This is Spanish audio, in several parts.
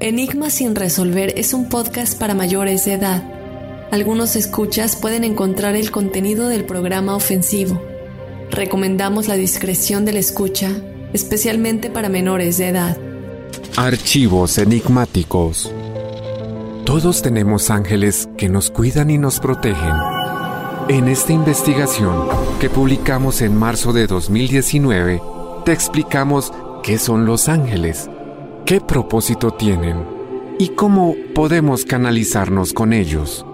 Enigma sin resolver es un podcast para mayores de edad. Algunos escuchas pueden encontrar el contenido del programa ofensivo. Recomendamos la discreción de la escucha, especialmente para menores de edad. Archivos enigmáticos. Todos tenemos ángeles que nos cuidan y nos protegen. En esta investigación que publicamos en marzo de 2019, te explicamos qué son los ángeles qué propósito tienen y cómo podemos canalizarnos con ellos.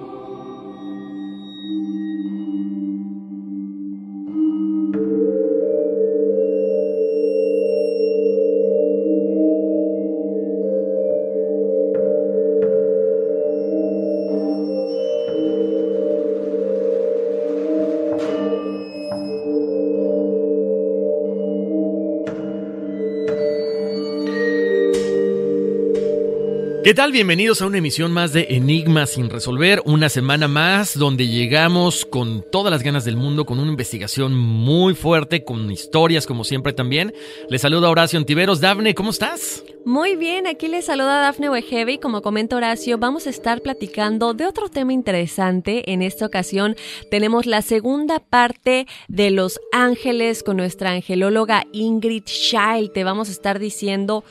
¿Qué tal? Bienvenidos a una emisión más de Enigma sin resolver, una semana más donde llegamos con todas las ganas del mundo, con una investigación muy fuerte, con historias como siempre también. Les saluda Horacio Antiveros. Dafne, ¿cómo estás? Muy bien, aquí les saluda Dafne Wegebe y como comenta Horacio, vamos a estar platicando de otro tema interesante. En esta ocasión tenemos la segunda parte de Los Ángeles con nuestra angelóloga Ingrid Child. Te vamos a estar diciendo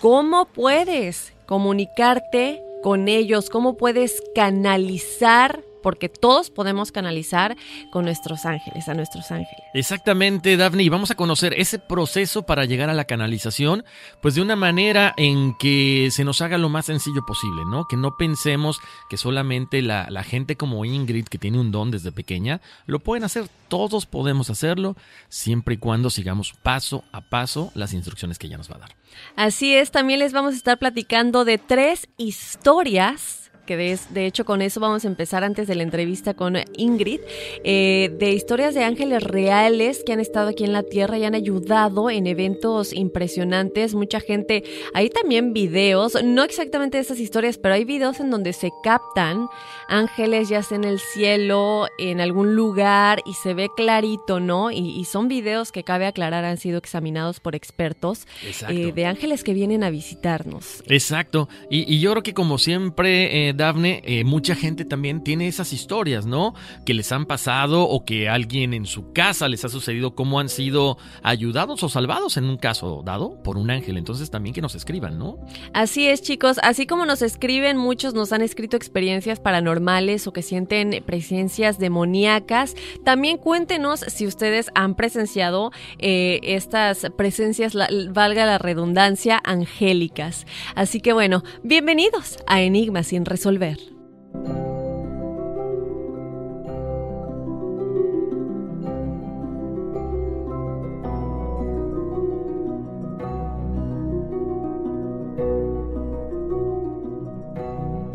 cómo puedes comunicarte con ellos, cómo puedes canalizar porque todos podemos canalizar con nuestros ángeles, a nuestros ángeles. Exactamente, Daphne, y vamos a conocer ese proceso para llegar a la canalización, pues de una manera en que se nos haga lo más sencillo posible, ¿no? Que no pensemos que solamente la, la gente como Ingrid, que tiene un don desde pequeña, lo pueden hacer. Todos podemos hacerlo, siempre y cuando sigamos paso a paso las instrucciones que ella nos va a dar. Así es, también les vamos a estar platicando de tres historias que de, de, hecho con eso vamos a empezar antes de la entrevista con Ingrid, eh, de historias de ángeles reales que han estado aquí en la Tierra y han ayudado en eventos impresionantes. Mucha gente, hay también videos, no exactamente de esas historias, pero hay videos en donde se captan ángeles ya sea en el cielo, en algún lugar y se ve clarito, ¿no? Y, y son videos que cabe aclarar han sido examinados por expertos eh, de ángeles que vienen a visitarnos. Exacto. Y, y yo creo que como siempre... Eh, Dafne, eh, mucha gente también tiene esas historias, ¿no? Que les han pasado o que alguien en su casa les ha sucedido, cómo han sido ayudados o salvados en un caso dado por un ángel. Entonces también que nos escriban, ¿no? Así es, chicos. Así como nos escriben, muchos nos han escrito experiencias paranormales o que sienten presencias demoníacas. También cuéntenos si ustedes han presenciado eh, estas presencias, valga la redundancia, angélicas. Así que bueno, bienvenidos a Enigmas sin resolver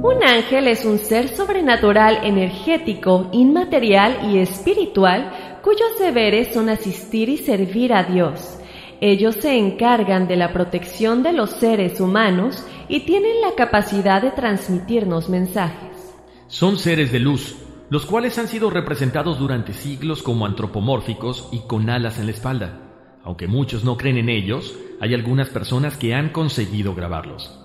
un ángel es un ser sobrenatural, energético, inmaterial y espiritual cuyos deberes son asistir y servir a Dios. Ellos se encargan de la protección de los seres humanos y tienen la capacidad de transmitirnos mensajes. Son seres de luz, los cuales han sido representados durante siglos como antropomórficos y con alas en la espalda. Aunque muchos no creen en ellos, hay algunas personas que han conseguido grabarlos.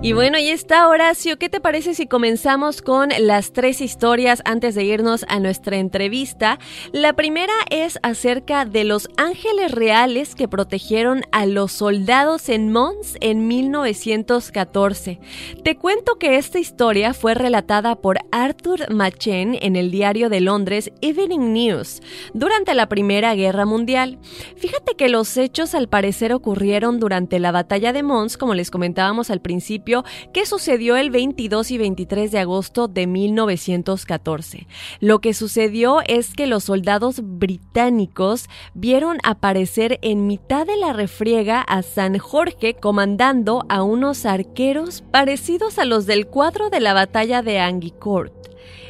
Y bueno, ahí está Horacio. ¿Qué te parece si comenzamos con las tres historias antes de irnos a nuestra entrevista? La primera es acerca de los ángeles reales que protegieron a los soldados en Mons en 1914. Te cuento que esta historia fue relatada por Arthur Machen en el diario de Londres Evening News durante la Primera Guerra Mundial. Fíjate que los hechos al parecer ocurrieron durante la batalla de Mons, como les comentábamos al principio que sucedió el 22 y 23 de agosto de 1914. Lo que sucedió es que los soldados británicos vieron aparecer en mitad de la refriega a San Jorge comandando a unos arqueros parecidos a los del cuadro de la batalla de Angicourt.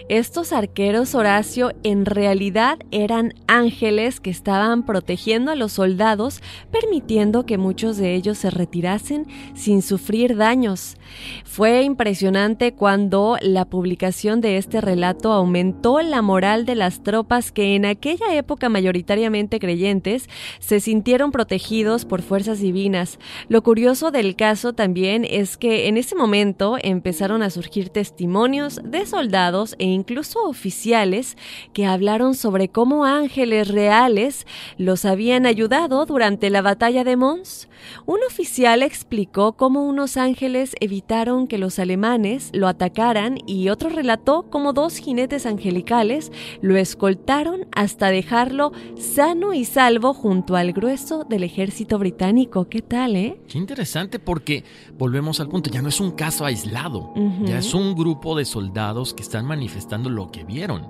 Estos arqueros, Horacio, en realidad eran ángeles que estaban protegiendo a los soldados, permitiendo que muchos de ellos se retirasen sin sufrir daños. Fue impresionante cuando la publicación de este relato aumentó la moral de las tropas que en aquella época mayoritariamente creyentes se sintieron protegidos por fuerzas divinas. Lo curioso del caso también es que en ese momento empezaron a surgir testimonios de soldados e incluso oficiales que hablaron sobre cómo ángeles reales los habían ayudado durante la batalla de Mons. Un oficial explicó cómo unos ángeles evitaron que los alemanes lo atacaran y otro relató cómo dos jinetes angelicales lo escoltaron hasta dejarlo sano y salvo junto al grueso del ejército británico. ¿Qué tal, eh? Qué interesante porque volvemos al punto, ya no es un caso aislado, ya es un grupo de soldados que están manifestando lo que vieron.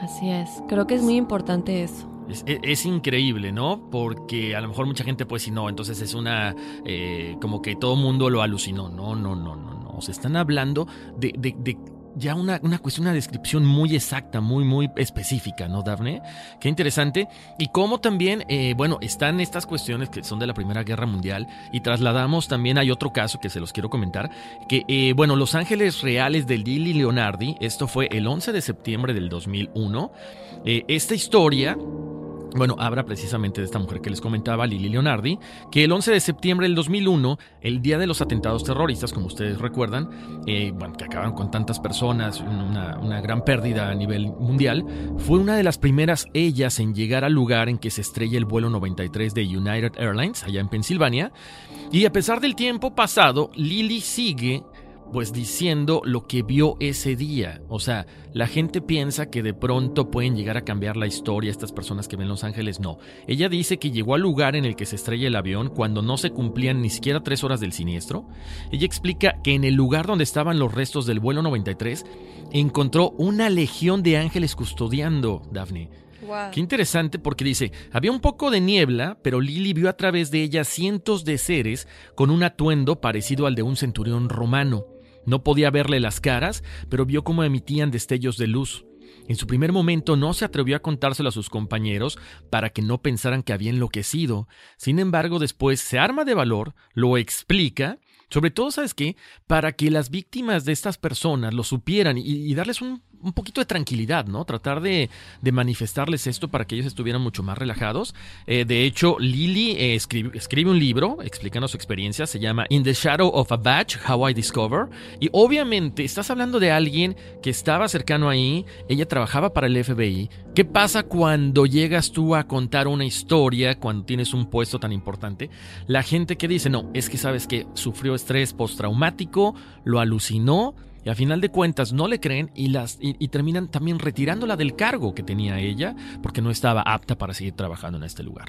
Así es, creo que es muy importante eso. Es, increíble, ¿no? Porque a lo mejor mucha gente puede decir, no, entonces es una, eh, como que todo mundo lo alucinó. No, no, no, no, no. Se están hablando de, de, de ya una, una, cuestión, una descripción muy exacta, muy, muy específica, ¿no, Dafne? Qué interesante. Y cómo también, eh, bueno, están estas cuestiones que son de la Primera Guerra Mundial y trasladamos también, hay otro caso que se los quiero comentar, que, eh, bueno, Los Ángeles Reales del Lili Leonardi, esto fue el 11 de septiembre del 2001. Eh, esta historia bueno, habla precisamente de esta mujer que les comentaba, Lili Leonardi, que el 11 de septiembre del 2001, el día de los atentados terroristas, como ustedes recuerdan, eh, que acabaron con tantas personas, una, una, gran pérdida a nivel mundial, fue una de las primeras ellas en llegar al lugar en que se estrella el vuelo 93 de United Airlines, allá en Pensilvania. Y a pesar del tiempo pasado, Lili sigue pues diciendo lo que vio ese día. O sea, la gente piensa que de pronto pueden llegar a cambiar la historia estas personas que ven Los Ángeles. No. Ella dice que llegó al lugar en el que se estrella el avión cuando no se cumplían ni siquiera tres horas del siniestro. Ella explica que en el lugar donde estaban los restos del vuelo 93 encontró una legión de ángeles custodiando, Daphne. Qué interesante porque dice, había un poco de niebla, pero Lily vio a través de ella cientos de seres con un atuendo parecido al de un centurión romano. No podía verle las caras, pero vio cómo emitían destellos de luz. En su primer momento no se atrevió a contárselo a sus compañeros para que no pensaran que había enloquecido. Sin embargo, después se arma de valor, lo explica, sobre todo, ¿sabes qué? Para que las víctimas de estas personas lo supieran y, darles un un poquito de tranquilidad, ¿no? Tratar de, manifestarles esto para que ellos estuvieran mucho más relajados. Eh, de hecho, Lily eh, escribe, escribe, un libro explicando su experiencia, se llama In the Shadow of a Badge, How I Discover. Y obviamente estás hablando de alguien que estaba cercano ahí, ella trabajaba para el FBI. ¿Qué pasa cuando llegas tú a contar una historia, cuando tienes un puesto tan importante? La gente que dice, no, es que sabes que sufrió estrés postraumático, lo alucinó, y a final de cuentas no le creen y, las, y, terminan también retirándola del cargo que tenía ella porque no estaba apta para seguir trabajando en este lugar.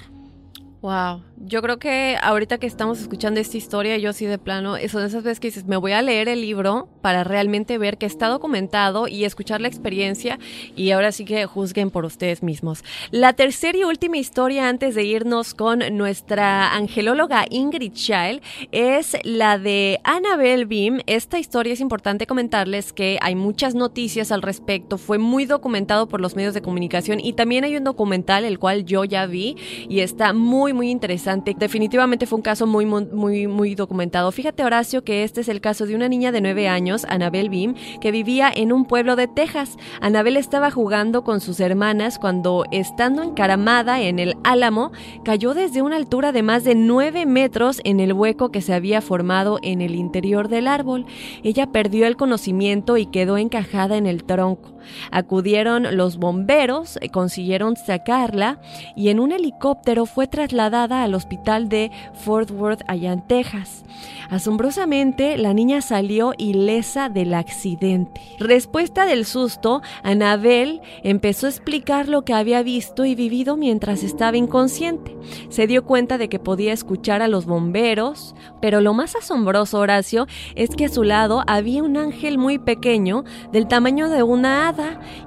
Wow, yo creo que ahorita que estamos escuchando esta historia, yo sí de plano, son esas veces que dices, me voy a leer el libro para realmente ver que está documentado y escuchar la experiencia y ahora sí que juzguen por ustedes mismos. La tercera y última historia antes de irnos con nuestra angelóloga Ingrid Child es la de Annabelle Beam. Esta historia es importante comentarles que hay muchas noticias al respecto, fue muy documentado por los medios de comunicación y también hay un documental el cual yo ya vi y está muy muy, interesante. Definitivamente fue un caso muy, muy, muy documentado. Fíjate, Horacio, que este es el caso de una niña de nueve años, Anabel Beam, que vivía en un pueblo de Texas. Anabel estaba jugando con sus hermanas cuando, estando encaramada en el álamo, cayó desde una altura de más de nueve metros en el hueco que se había formado en el interior del árbol. Ella perdió el conocimiento y quedó encajada en el tronco. Acudieron los bomberos, consiguieron sacarla y en un helicóptero fue trasladada al hospital de Fort Worth, allá en Texas. Asombrosamente, la niña salió ilesa del accidente. Respuesta del susto, Anabel empezó a explicar lo que había visto y vivido mientras estaba inconsciente. Se dio cuenta de que podía escuchar a los bomberos, pero lo más asombroso, Horacio, es que a su lado había un ángel muy pequeño, del tamaño de una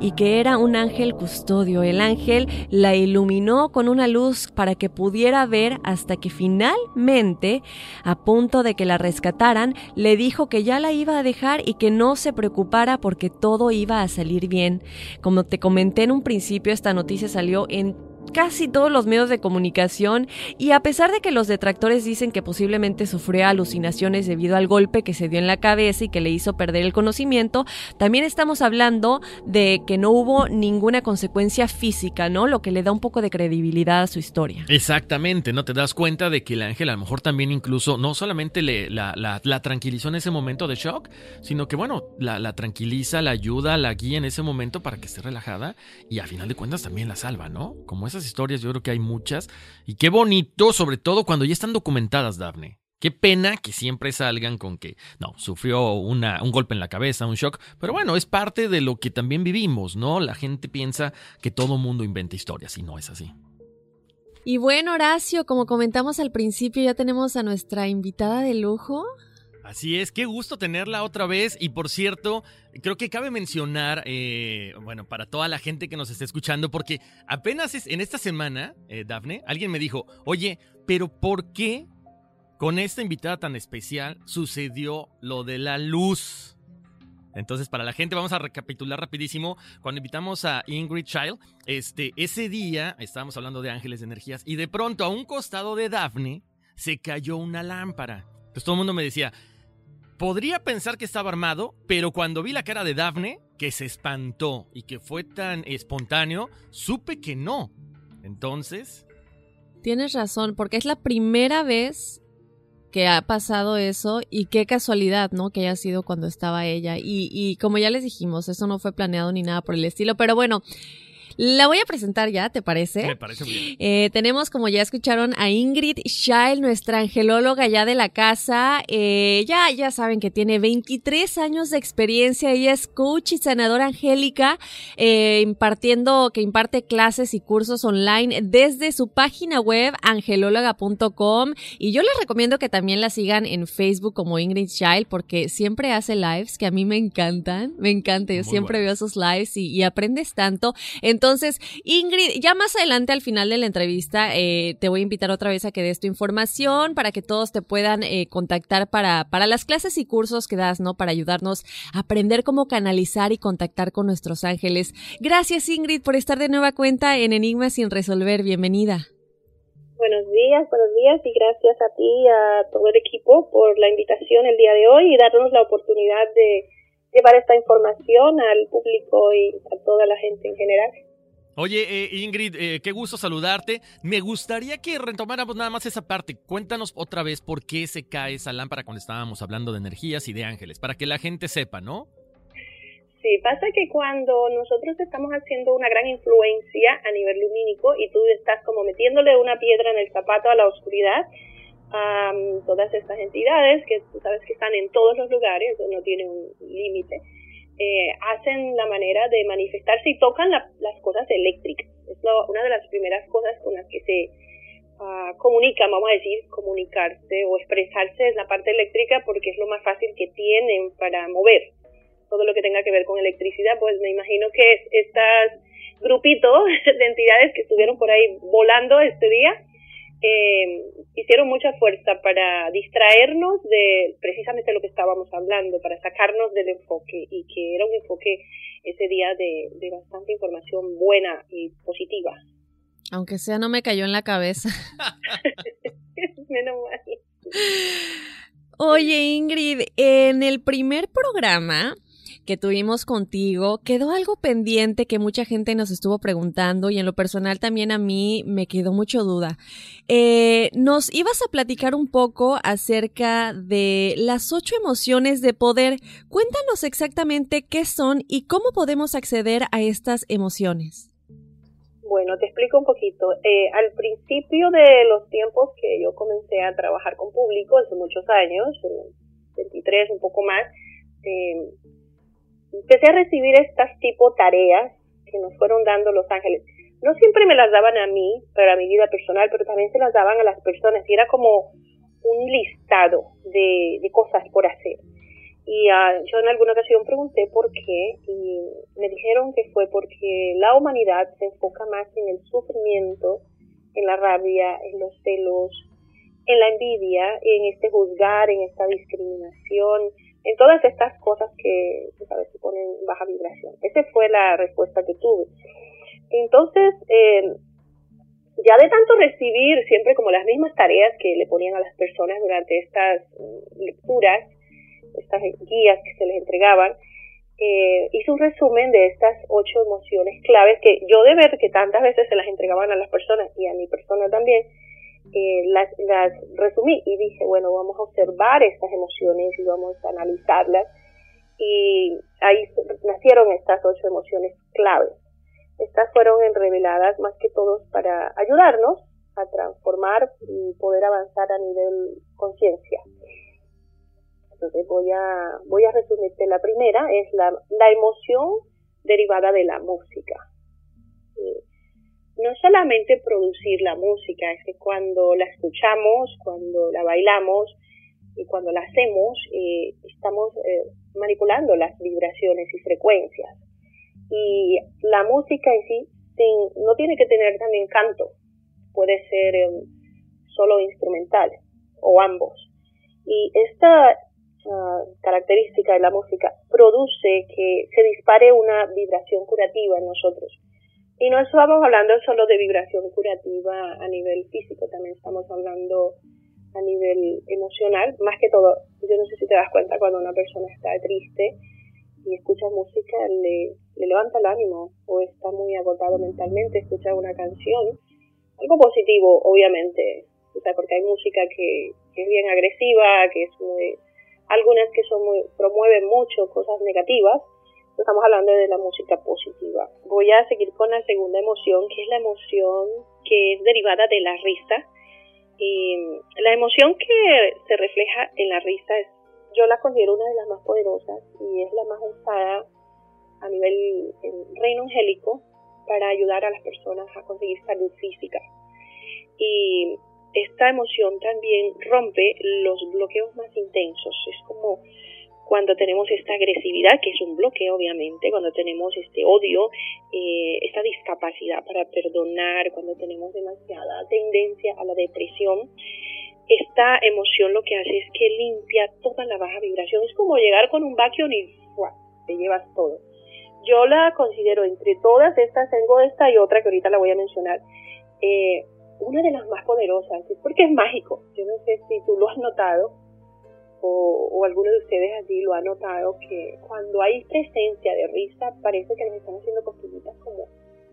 y que era un ángel custodio. El ángel la iluminó con una luz para que pudiera ver hasta que finalmente, a punto de que la rescataran, le dijo que ya la iba a dejar y que no se preocupara porque todo iba a salir bien. Como te comenté en un principio, esta noticia salió en casi todos los medios de comunicación y a pesar de que los detractores dicen que posiblemente sufrió alucinaciones debido al golpe que se dio en la cabeza y que le hizo perder el conocimiento, también estamos hablando de que no hubo ninguna consecuencia física, ¿no? Lo que le da un poco de credibilidad a su historia. Exactamente, ¿no? Te das cuenta de que el ángel a lo mejor también incluso no solamente le, la, la, tranquilizó en ese momento de shock, sino que bueno, la, la tranquiliza, la ayuda, la guía en ese momento para que esté relajada y a final de cuentas también la salva, ¿no? Como esas historias, yo creo que hay muchas. Y qué bonito, sobre todo cuando ya están documentadas, Daphne. Qué pena que siempre salgan con que, no, sufrió una, un golpe en la cabeza, un shock, pero bueno, es parte de lo que también vivimos, ¿no? La gente piensa que todo mundo inventa historias y no es así. Y bueno, Horacio, como comentamos al principio, ya tenemos a nuestra invitada de lujo. Así es, qué gusto tenerla otra vez. Y por cierto, creo que cabe mencionar, eh, bueno, para toda la gente que nos está escuchando, porque apenas es, en esta semana, eh, Dafne, alguien me dijo, oye, pero ¿por qué con esta invitada tan especial sucedió lo de la luz? Entonces, para la gente, vamos a recapitular rapidísimo. Cuando invitamos a Ingrid Child, este, ese día estábamos hablando de ángeles de energías y de pronto a un costado de Daphne se cayó una lámpara. Entonces todo el mundo me decía, Podría pensar que estaba armado, pero cuando vi la cara de Daphne, que se espantó y que fue tan espontáneo, supe que no. Entonces... Tienes razón, porque es la primera vez que ha pasado eso y qué casualidad, ¿no? Que haya sido cuando estaba ella. Y, y como ya les dijimos, eso no fue planeado ni nada por el estilo, pero bueno, la voy a presentar ya, ¿te parece? Me parece bien. Eh, tenemos, como ya escucharon, a Ingrid Scheil, nuestra angelóloga ya de la casa. Eh, ya, ya saben que tiene 23 años de experiencia. Ella es coach y sanadora angélica, eh, impartiendo, que imparte clases y cursos online desde su página web angelóloga.com. Y yo les recomiendo que también la sigan en Facebook como Ingrid Scheil porque siempre hace lives que a mí me encantan. Me encanta. Yo siempre veo sus lives y, y aprendes tanto. Entonces, entonces, Ingrid, ya más adelante al final de la entrevista eh, te voy a invitar otra vez a que des tu información para que todos te puedan eh, contactar para, para las clases y cursos que das, ¿no? Para ayudarnos a aprender cómo canalizar y contactar con nuestros ángeles. Gracias, Ingrid, por estar de nueva cuenta en Enigmas sin resolver. Bienvenida. Buenos días, buenos días y gracias a ti y a todo el equipo por la invitación el día de hoy y darnos la oportunidad de llevar esta información al público y a toda la gente en general. Oye, eh, Ingrid, eh, qué gusto saludarte. Me gustaría que retomáramos nada más esa parte. Cuéntanos otra vez por qué se cae esa lámpara cuando estábamos hablando de energías y de ángeles, para que la gente sepa, ¿no? Sí, pasa que cuando nosotros estamos haciendo una gran influencia a nivel lumínico y tú estás como metiéndole una piedra en el zapato a la oscuridad, a todas estas entidades que tú sabes que están en todos los lugares, no tiene un límite, eh, hacen la manera de manifestarse y tocan las cosas eléctricas. Es una de las primeras cosas con las que se ah, comunican, vamos a decir, comunicarse o expresarse en la parte eléctrica porque es lo más fácil que tienen para mover todo lo que tenga que ver con electricidad, pues me imagino que estas grupitos de entidades que estuvieron por ahí volando este día eh, hicieron mucha fuerza para distraernos de precisamente lo que estábamos hablando, para sacarnos del enfoque y que era un enfoque ese día de, de bastante información buena y positiva. Aunque sea, no me cayó en la cabeza. Menos mal. Oye, Ingrid, en el primer programa que tuvimos contigo, quedó algo pendiente que mucha gente nos estuvo preguntando y en lo personal también a mí me quedó mucho duda. Eh, nos ibas a platicar un poco acerca de las ocho emociones de poder. Cuéntanos exactamente qué son y cómo podemos acceder a estas emociones. Bueno, te explico un poquito. Eh, al principio de los tiempos que yo comencé a trabajar con público, hace muchos años, 23, un poco más, eh, empecé a recibir estas tipo tareas que nos fueron dando los ángeles. No siempre me las daban a mí, para mi vida personal, pero también se las daban a las personas y era como un listado de, cosas por hacer. Y uh, yo en alguna ocasión pregunté por qué y me dijeron que fue porque la humanidad se enfoca más en el sufrimiento, en la rabia, en los celos, en la envidia, en este juzgar, en esta discriminación, en todas estas cosas que, sabes, se ponen baja vibración. Esa fue la respuesta que tuve. Entonces, eh, ya de tanto recibir siempre como las mismas tareas que le ponían a las personas durante estas mm, lecturas, estas guías que se les entregaban, eh, hice un resumen de estas ocho emociones claves que yo de ver que tantas veces se las entregaban a las personas y a mi persona también, eh, las, las resumí y dije, bueno, vamos a observar estas emociones y vamos a analizarlas. Y ahí nacieron estas ocho emociones claves. Estas fueron reveladas más que todos para ayudarnos a transformar y poder avanzar a nivel conciencia. Entonces voy a, voy a resumirte. La primera es la, la emoción derivada de la música. No solamente producir la música, es que cuando la escuchamos, cuando la bailamos y cuando la hacemos, eh, estamos eh, manipulando las vibraciones y frecuencias. Y la música en sí no tiene que tener también canto, puede ser em, solo instrumental o ambos. Y esta ah, característica de la música produce que se dispare una vibración curativa en nosotros y no estamos hablando solo de vibración curativa a nivel físico, también estamos hablando a nivel emocional, más que todo, yo no sé si te das cuenta cuando una persona está triste y escucha música, le, levanta el ánimo o está muy agotado mentalmente, escucha una canción, algo positivo, obviamente, o sea, porque hay música que, que es bien agresiva, que es muy, algunas que son muy, promueven mucho cosas negativas, estamos hablando de la música positiva. Voy a seguir con la segunda emoción, que es la emoción que es derivada de la risa. Y la emoción que se refleja en la risa es, yo la considero una de las más poderosas y es la más usada a nivel reino angélico para ayudar a las personas a conseguir salud física. Y esta emoción también rompe los bloqueos más intensos. Es como cuando tenemos esta agresividad, que es un bloque obviamente, cuando tenemos este odio, eh, esta discapacidad para perdonar, cuando tenemos demasiada tendencia a la depresión, esta emoción lo que hace es que limpia toda la baja vibración. Es como llegar con un vacuum y te llevas todo. Yo la considero entre todas estas, tengo esta y otra que ahorita la voy a mencionar, eh, una de las más poderosas, porque es mágico. Yo no sé si tú lo has notado, o, alguno de ustedes allí lo ha notado, que cuando hay presencia de risa parece que nos están haciendo cosquillitas como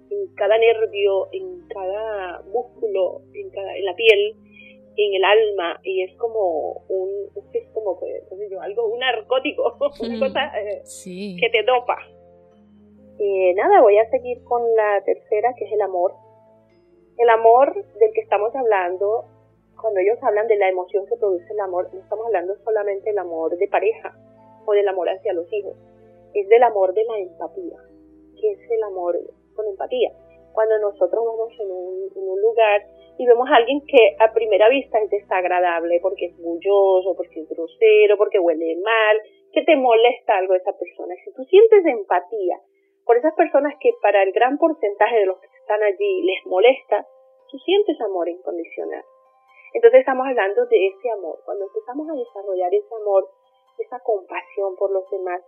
en cada nervio, en cada músculo, en, cada, en la piel, en el alma, y es como un, es como, yo, algo, un narcótico, una cosa eh, que te dopa. Y nada, voy a seguir con la tercera, que es el amor. El amor del que estamos hablando cuando ellos hablan de la emoción que produce el amor, no estamos hablando solamente del amor de pareja o del amor hacia los hijos, es del amor de la empatía, que es el amor con empatía. cuando nosotros vamos en un, lugar y vemos a alguien que a primera vista es desagradable porque es bulloso, porque es grosero, porque huele mal, que te molesta algo esa persona. Si tú sientes empatía por esas personas que para el gran porcentaje de los que están allí les molesta, tú sientes amor incondicional. Entonces estamos hablando de ese amor. Cuando empezamos a desarrollar ese amor, esa compasión por los demás,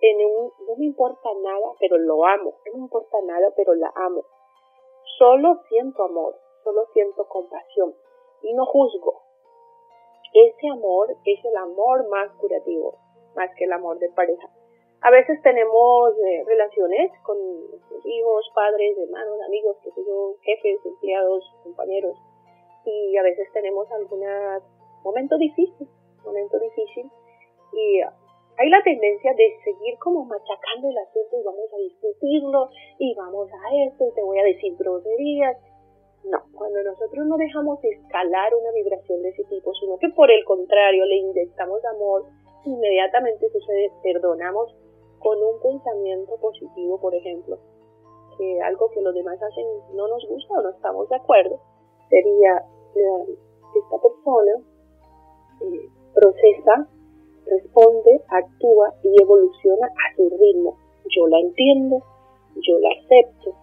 en un, no me importa nada, pero lo amo. No me importa nada, pero la amo. Solo siento amor, solo siento compasión y no juzgo. Ese amor es el amor más curativo, más que el amor de pareja. A veces tenemos eh, relaciones con hijos, padres, hermanos, amigos, qué sé yo, jefes, empleados, compañeros, y a veces tenemos algún momento difícil, momento difícil, y hay la tendencia de seguir como machacando el asunto y vamos a discutirlo y vamos a esto y te voy a decir groserías. No, cuando nosotros no dejamos escalar una vibración de ese tipo, sino que por el contrario le inyectamos amor, inmediatamente sucede, perdonamos con un pensamiento positivo, por ejemplo, que algo que los demás hacen no nos gusta o no estamos de acuerdo, sería esta persona eh, procesa, responde, actúa y evoluciona a su ritmo. Yo la entiendo, yo la acepto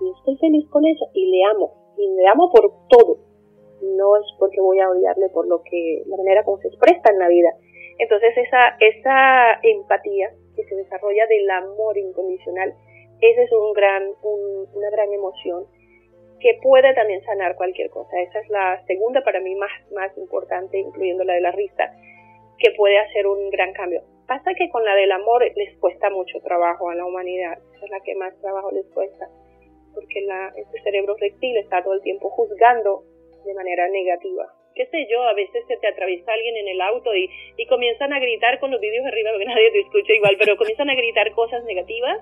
y estoy feliz con eso y le amo y le amo por todo. No es porque voy a odiarle por lo que la manera como se expresa en la vida, entonces esa, esa empatía que se desarrolla del amor incondicional, esa es un gran, una gran emoción que puede también sanar cualquier cosa. Esa es la segunda para mí más, más importante, incluyendo la de la risa, que puede hacer un gran cambio. Pasa que con la del amor les cuesta mucho trabajo a la humanidad, esa es la que más trabajo les cuesta, porque la, este cerebro reptil está todo el tiempo juzgando de manera negativa qué sé yo, a veces se te atraviesa alguien en el auto y, comienzan a gritar con los vídeos arriba, porque nadie te escucha igual, pero comienzan a gritar cosas negativas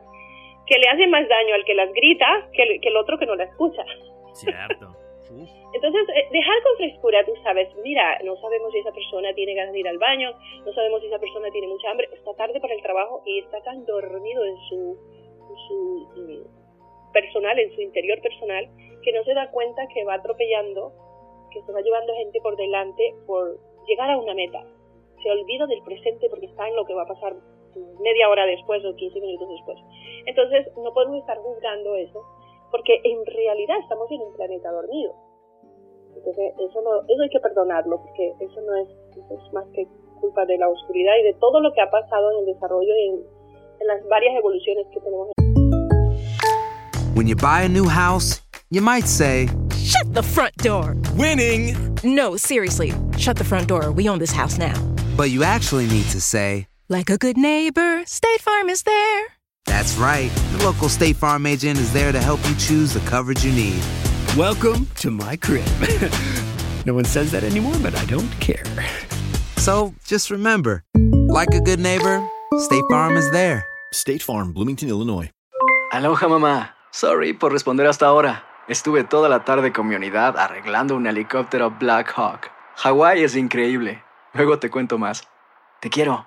que le hacen más daño al que las grita que el, que el otro que no la escucha. Cierto. Entonces, eh, dejar con frescura, tú sabes, mira, no sabemos si esa persona tiene ganas de ir al baño, no sabemos si esa persona tiene mucha hambre, está tarde para el trabajo y está tan dormido en su, en su mm, personal, en su interior personal, que no se da cuenta que va atropellando que se va llevando gente por delante por llegar a una meta. Se olvida del presente porque está en lo que va a pasar media hora después o 15 minutos después. Entonces, no podemos estar juzgando eso porque en realidad estamos en un planeta dormido. Entonces, eso, no, eso hay que perdonarlo porque eso no es, es más que culpa de la oscuridad y de todo lo que ha pasado en el desarrollo y en, en las varias evoluciones que tenemos. When you buy a new house, you might say, Shut the front door. Winning. No, seriously. Shut the front door. We own this house now. But you actually need to say, like a good neighbor, State Farm is there. That's right. The local State Farm agent is there to help you choose the coverage you need. Welcome to my crib. no one says that anymore, but I don't care. So just remember, like a good neighbor, State Farm is there. State Farm, Bloomington, Illinois. Aloha, mamá. Sorry por responder hasta ahora. Estuve toda la tarde con mi unidad arreglando un helicóptero Black Hawk. Hawái es increíble. Luego te cuento más. Te quiero.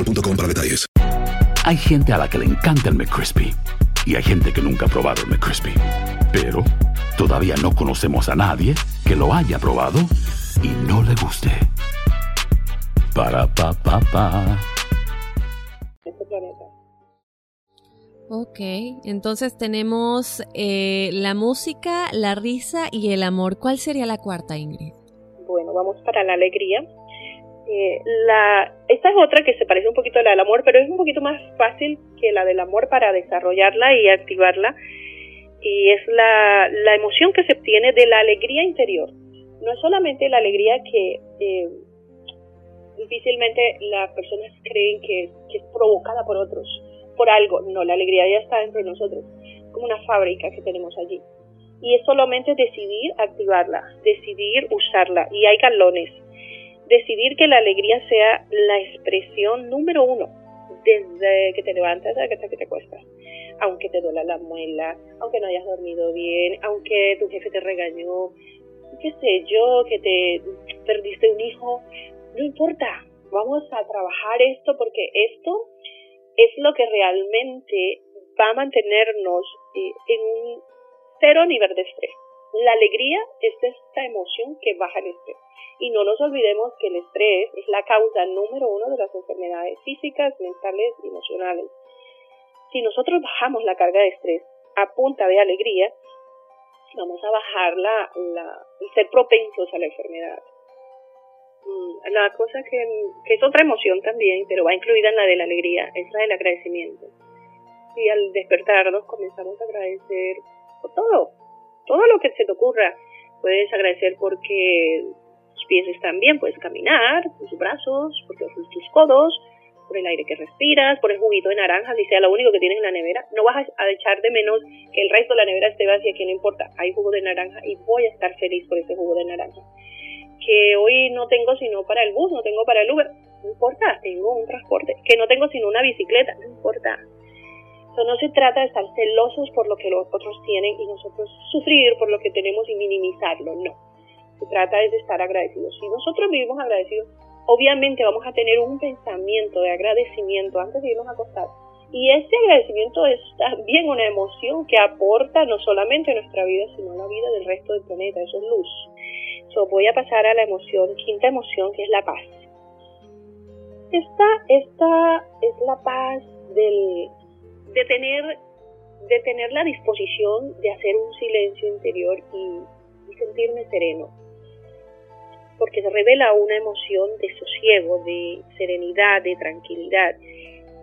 para detalles. Hay gente a la que le encanta el McCrispy y hay gente que nunca ha probado el McCrispy. Pero todavía no conocemos a nadie que lo haya probado y no le guste. Para pa pa pa. Ok, entonces tenemos eh, la música, la risa y el amor. ¿Cuál sería la cuarta, Ingrid? Bueno, vamos para la alegría eh, la, esta es otra que se parece un poquito a la del amor, pero es un poquito más fácil que la del amor para desarrollarla y activarla. Y es la, emoción que se obtiene de la alegría interior. No es solamente la alegría que eh, difícilmente las personas creen que, que es provocada por otros, por algo. No, la alegría ya está dentro de nosotros, como una fábrica que tenemos allí. Y es solamente decidir activarla, decidir usarla. Y hay galones. Decidir que la alegría sea la expresión número uno desde que te levantas hasta que te acuestas. Aunque te duela la muela, aunque no hayas dormido bien, aunque tu jefe te regañó, qué sé yo, que te perdiste un hijo, no importa, vamos a trabajar esto porque esto es lo que realmente va a mantenernos eh, en un cero nivel de estrés. La alegría es esta emoción que baja el estrés. Y no nos olvidemos que el estrés es la causa número uno de las enfermedades físicas, mentales y emocionales. Si nosotros bajamos la carga de estrés a punta de alegría, vamos a bajar la, la, ser propensos a la enfermedad. Mm, la cosa que, que es otra emoción también, pero va incluida en la de la alegría, es la del agradecimiento. Y al despertarnos comenzamos a agradecer por todo, todo lo que se te ocurra. Puedes agradecer porque tus pies están bien, puedes caminar, tus brazos, porque tus codos, por el aire que respiras, por el juguito de naranja, si sea lo único que tienes en la nevera. No vas a echar de menos que el resto de la nevera esté vacía, que no importa. Hay jugo de naranja y voy a estar feliz por ese jugo de naranja. Que hoy no tengo sino para el bus, no tengo para el Uber. No importa, tengo un transporte. Que no tengo sino una bicicleta, no importa. Eso no se trata de estar celosos por lo que los otros tienen y nosotros sufrir por lo que tenemos y minimizarlo, no. Se trata de estar agradecidos. Si nosotros vivimos agradecidos, obviamente vamos a tener un pensamiento de agradecimiento antes de irnos a acostar. Y ese agradecimiento es también una emoción que aporta no solamente a nuestra vida, sino a la vida del resto del planeta. Eso es luz. So, voy a pasar a la emoción, quinta emoción, que es la paz. Esta, esta es la paz del, de, tener, de tener la disposición de hacer un silencio interior y sentirme sereno porque se revela una emoción de sosiego, de serenidad, de tranquilidad.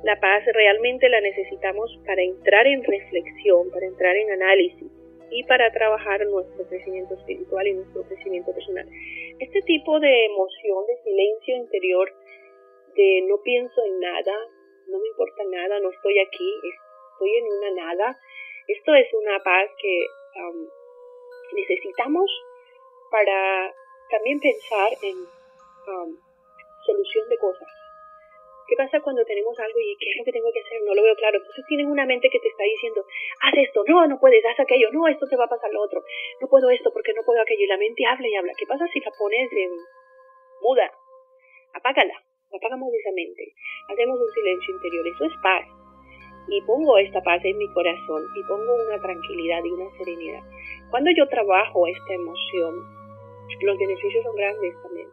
La paz realmente la necesitamos para entrar en reflexión, para entrar en análisis y para trabajar nuestro crecimiento espiritual y nuestro crecimiento personal. Este tipo de emoción, de silencio interior, de no pienso en nada, no me importa nada, no estoy aquí, estoy en una nada, esto es una paz que necesitamos para también pensar en um, solución de cosas. ¿Qué pasa cuando tenemos algo y qué es lo que tengo que hacer? No lo veo claro. Entonces tienes una mente que te está diciendo, haz esto, no, no puedes, haz aquello, no, esto te va a pasar lo otro, no puedo esto porque no puedo aquello. Y la mente habla y habla. ¿Qué pasa si la pones en muda? Apágala, apagamos esa mente. Hacemos un silencio interior, eso es paz. Y pongo esta paz en mi corazón y pongo una tranquilidad y una serenidad. Cuando yo trabajo esta emoción, los beneficios son grandes también.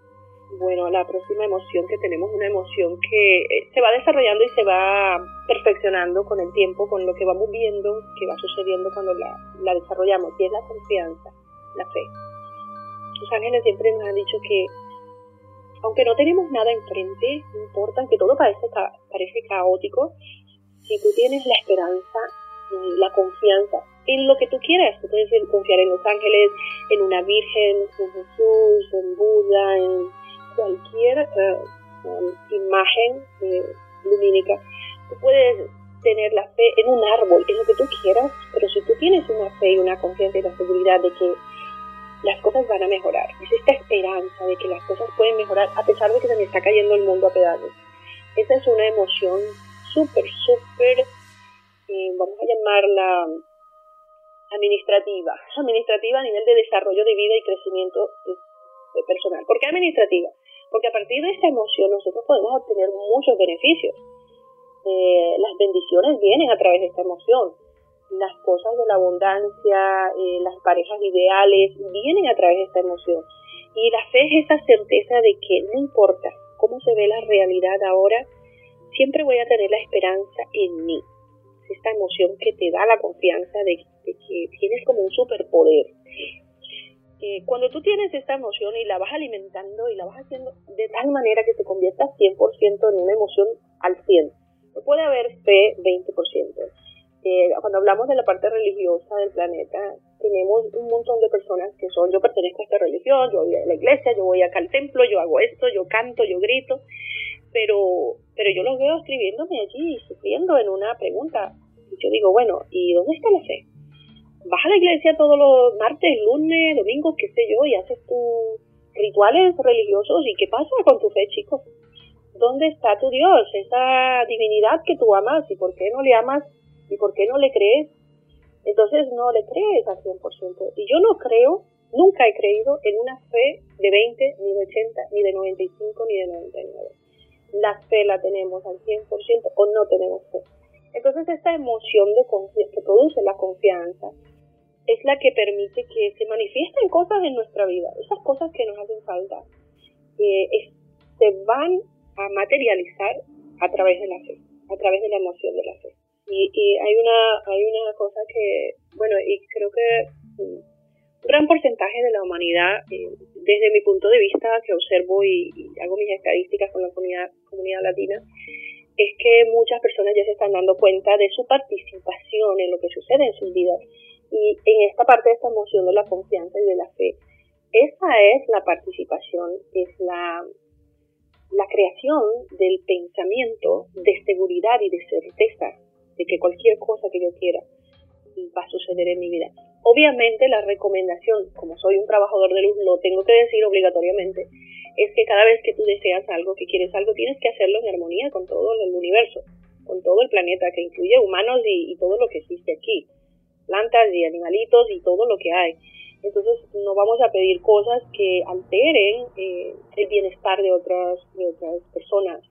Bueno, la próxima emoción que tenemos, una emoción que eh, se va desarrollando y se va perfeccionando con el tiempo, con lo que vamos viendo que va sucediendo cuando la, la desarrollamos, y es la confianza, la fe. Los ángeles siempre nos han dicho que aunque no tenemos nada enfrente, no importa, que todo parece, parece caótico, si tú tienes la esperanza la confianza en lo que tú quieras. Tú puedes confiar en los ángeles, en una virgen, en Jesús, en Buda, en cualquier eh, um, imagen eh, lumínica. Tú puedes tener la fe en un árbol, en lo que tú quieras, pero si tú tienes una fe y una confianza y la seguridad de que las cosas van a mejorar, es esta esperanza de que las cosas pueden mejorar a pesar de que se me está cayendo el mundo a pedazos. Esa es una emoción súper, súper, eh, vamos a llamarla administrativa, administrativa a nivel de desarrollo de vida y crecimiento personal. ¿Por qué administrativa? Porque a partir de esta emoción nosotros podemos obtener muchos beneficios. Eh, las bendiciones vienen a través de esta emoción. Las cosas de la abundancia, eh, las parejas ideales, vienen a través de esta emoción. Y la fe es esa certeza de que no importa cómo se ve la realidad ahora, siempre voy a tener la esperanza en mí esta emoción que te da la confianza de, que tienes como un superpoder. Eh, cuando tú tienes esta emoción y la vas alimentando y la vas haciendo de tal manera que te conviertas 100% en una emoción al 100, no puede haber fe 20%. Cuando hablamos de la parte religiosa del planeta, tenemos un montón de personas que son, yo pertenezco a esta religión, yo voy a la iglesia, yo voy acá al templo, yo hago esto, yo canto, yo grito, pero, pero yo los veo escribiéndome allí, sufriendo en una pregunta. Y yo digo, bueno, ¿y dónde está la fe? Vas a la iglesia todos los martes, lunes, domingos, qué sé yo, y haces tus rituales religiosos, ¿y qué pasa con tu fe, chicos? ¿Dónde está tu Dios, esa divinidad que tú amas? ¿Y por qué no le amas? ¿Y por qué no le crees? Entonces no le crees al 100%. Y yo no creo, nunca he creído en una fe de 20, ni de 80, ni de 95, ni de 99. La fe la tenemos al 100% o no tenemos fe. Entonces esta emoción de que produce la confianza es la que permite que se manifiesten cosas en nuestra vida. Esas cosas que nos hacen falta eh, se van a materializar a través de la fe, a través de la emoción de la fe. Y, y hay una hay una cosa que, bueno, y creo que un gran porcentaje de la humanidad, eh, desde mi punto de vista, que observo y, hago mis estadísticas con la comunidad, comunidad latina, es que muchas personas ya se están dando cuenta de su participación en lo que sucede en sus vidas. Y en esta parte de esta emoción de la confianza y de la fe, esa es la participación, es la, la creación del pensamiento de seguridad y de certeza de que cualquier cosa que yo quiera va a suceder en mi vida. Obviamente la recomendación, como soy un trabajador de luz, lo tengo que decir obligatoriamente, es que cada vez que tú deseas algo, que quieres algo, tienes que hacerlo en armonía con todo el universo, con todo el planeta, que incluye humanos y, todo lo que existe aquí, plantas y animalitos y todo lo que hay. Entonces no vamos a pedir cosas que alteren eh, el bienestar de otras, de otras personas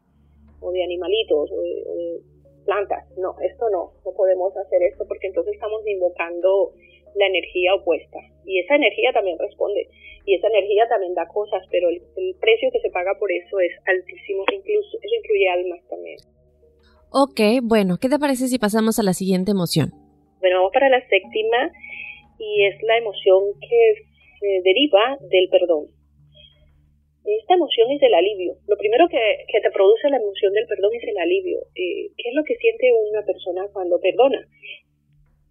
o de animalitos o de plantas. No, esto no, no podemos hacer esto porque entonces estamos invocando la energía opuesta. Y esa energía también responde. Y esa energía también da cosas, pero el, precio que se paga por eso es altísimo. Incluso eso incluye almas también. Ok, bueno, ¿qué te parece si pasamos a la siguiente emoción? Bueno, vamos para la séptima y es la emoción que se deriva del perdón. Esta emoción es el alivio. Lo primero que, te produce la emoción del perdón es el alivio. Eh, ¿Qué es lo que siente una persona cuando perdona?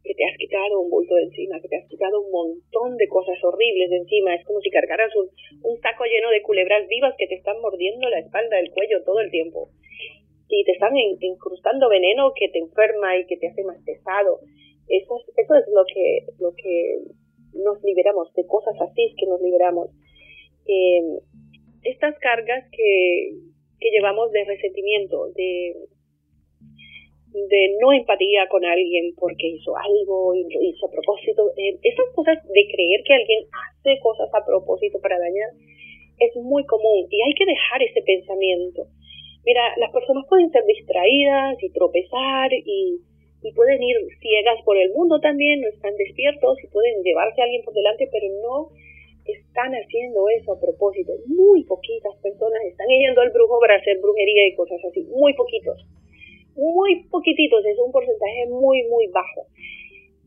Que te has quitado un bulto de encima, que te has quitado un montón de cosas horribles de encima. Es como si cargaras un, un saco lleno de culebras vivas que te están mordiendo la espalda, el cuello todo el tiempo. Y te están incrustando veneno que te enferma y que te hace más pesado. Eso es, es lo que, lo que nos liberamos, de cosas así que nos liberamos. Eh, estas cargas que, que llevamos de resentimiento, de, de no empatía con alguien porque hizo algo y lo hizo a propósito, eh, esas cosas de creer que alguien hace cosas a propósito para dañar, es muy común y hay que dejar ese pensamiento. Mira, las personas pueden ser distraídas y tropezar y, y pueden ir ciegas por el mundo también, no están despiertos y pueden llevarse a alguien por delante, pero no están haciendo eso a propósito. Muy poquitas personas están yendo al brujo para hacer brujería y cosas así. Muy poquitos. Muy poquititos. Es un porcentaje muy, muy bajo.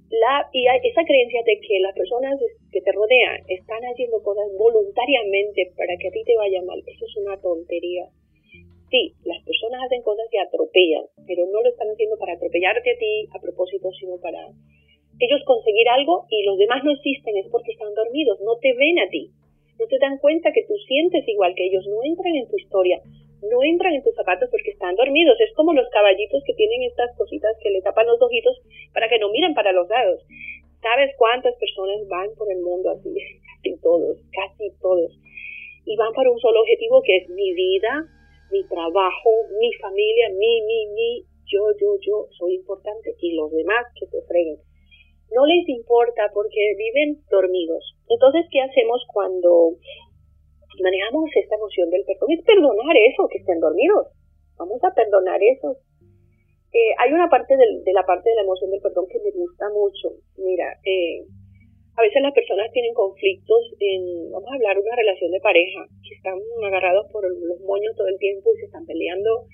La, y esa creencia de que las personas que te rodean están haciendo cosas voluntariamente para que a ti te vaya mal, eso es una tontería. Sí, las personas hacen cosas que atropellan, pero no lo están haciendo para atropellarte a ti a propósito, sino para ellos conseguir algo y los demás no existen es porque están dormidos, no te ven a ti, no te dan cuenta que tú sientes igual que ellos, no entran en tu historia, no entran en tus zapatos porque están dormidos, es como los caballitos que tienen estas cositas que le tapan los ojitos para que no miren para los lados. ¿Sabes cuántas personas van por el mundo así? Casi todos, casi todos. Y van para un solo objetivo que es mi vida, mi trabajo, mi familia, mi, mi, mi, yo, yo, yo, soy importante y los demás que se freguen no les importa porque viven dormidos. Entonces, ¿qué hacemos cuando manejamos esta emoción del perdón? Es perdonar eso, que estén dormidos. Vamos a perdonar eso. Eh, hay una parte de la parte de la emoción del perdón que me gusta mucho. Mira, eh, a veces las personas tienen conflictos en, vamos a hablar, una relación de pareja, que están agarrados por los moños todo el tiempo y se están peleando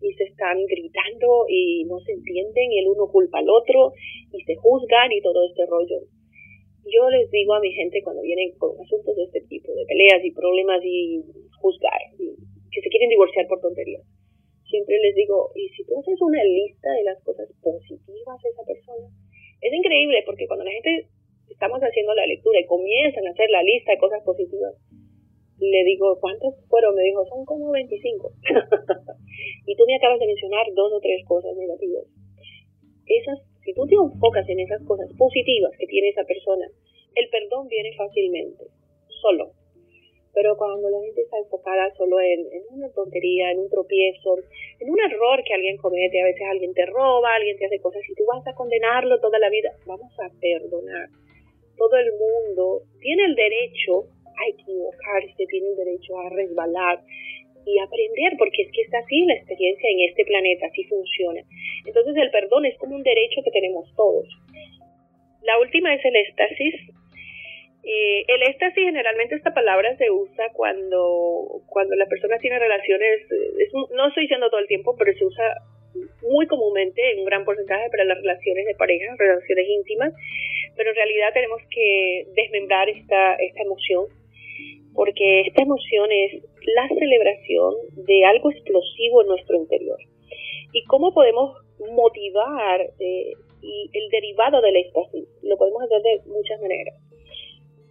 y se están gritando y no se entienden y el uno culpa al otro y se juzgan y todo este rollo. Yo les digo a mi gente cuando vienen con asuntos de este tipo, de peleas y problemas y juzgar, que se quieren divorciar por tonterías, siempre les digo, y si tú haces una lista de las cosas positivas de esa persona, es increíble porque cuando la gente estamos haciendo la lectura y comienzan a hacer la lista de cosas positivas, le digo, ¿cuántas fueron? Me dijo, son como 25. y tú me acabas de mencionar dos o tres cosas negativas. Esas, si tú te enfocas en esas cosas positivas que tiene esa persona, el perdón viene fácilmente, solo. Pero cuando la gente está enfocada solo en, una tontería, en un tropiezo, en un error que alguien comete, a veces alguien te roba, alguien te hace cosas y tú vas a condenarlo toda la vida, vamos a perdonar. Todo el mundo tiene el derecho a equivocarse, tiene el derecho a resbalar y aprender, porque es que está así la experiencia en este planeta, así funciona. Entonces el perdón es como un derecho que tenemos todos. La última es el éxtasis, eh, el éxtasis, generalmente esta palabra se usa cuando, cuando la persona tiene relaciones, no estoy diciendo todo el tiempo, pero se usa muy comúnmente en un gran porcentaje para las relaciones de pareja, relaciones íntimas, pero en realidad tenemos que desmembrar esta, esta emoción, porque esta emoción es la celebración de algo explosivo en nuestro interior. ¿Y cómo podemos motivar eh, y el derivado del éxtasis? Lo podemos hacer de muchas maneras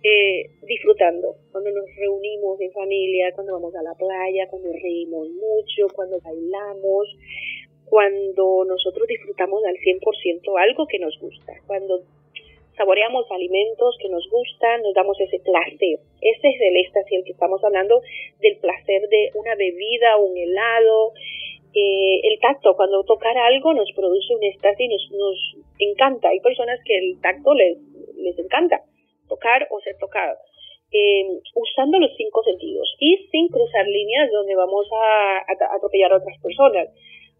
eh, disfrutando, cuando nos reunimos en familia, cuando vamos a la playa, cuando reímos mucho, cuando bailamos, cuando nosotros disfrutamos al 100% algo que nos gusta, cuando saboreamos alimentos que nos gustan, nos damos ese placer. Ese es el éxtasis el que estamos hablando, del placer de una bebida, un helado, eh, el tacto, cuando tocar algo nos produce un éxtasis, nos, nos encanta. Hay personas que el tacto les, encanta tocar o ser tocado, eh, usando los cinco sentidos y sin cruzar líneas donde vamos a, atropellar a otras personas.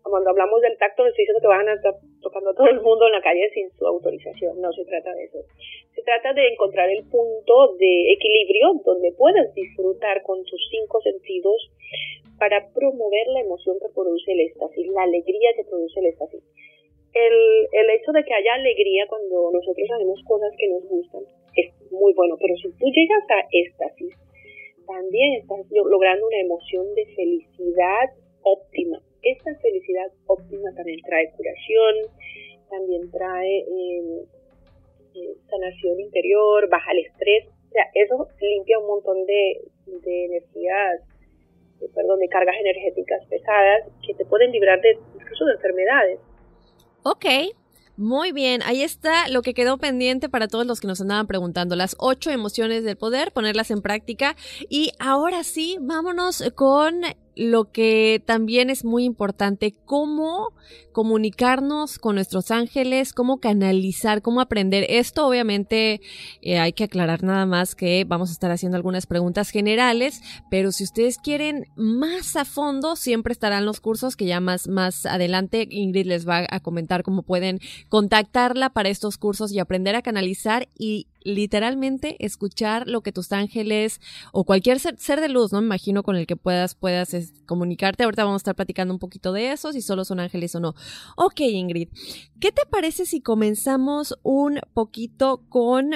Cuando hablamos del tacto, no estoy diciendo que van a tocando a todo el mundo en la calle sin su autorización, no se trata de eso. Se trata de encontrar el punto de equilibrio donde puedas disfrutar con tus cinco sentidos para promover la emoción que produce el éxtasis, la alegría que produce el éxtasis. El, hecho de que haya alegría cuando nosotros hacemos cosas que nos gustan es muy bueno, pero si tú llegas a éxtasis, también estás logrando una emoción de felicidad óptima. Esta felicidad óptima también trae curación, también trae em, eh, sanación interior, baja el estrés, o sea, eso limpia un montón de, energías, perdón, de cargas energéticas pesadas que te pueden librar de incluso de enfermedades. Ok, muy bien, ahí está lo que quedó pendiente para todos los que nos andaban preguntando, las ocho emociones del poder, ponerlas en práctica. Y ahora sí, vámonos con lo que también es muy importante, cómo comunicarnos con nuestros ángeles, cómo canalizar, cómo aprender. Esto obviamente eh, hay que aclarar nada más que vamos a estar haciendo algunas preguntas generales, pero si ustedes quieren más a fondo, siempre estarán los cursos que ya más, más adelante Ingrid les va a comentar cómo pueden contactarla para estos cursos y aprender a canalizar y literalmente escuchar lo que tus ángeles o cualquier ser, de luz, ¿no? Me imagino con el que puedas, puedas comunicarte. Ahorita vamos a estar platicando un poquito de eso, si solo son ángeles o no. Ok, Ingrid, ¿qué te parece si comenzamos un poquito con,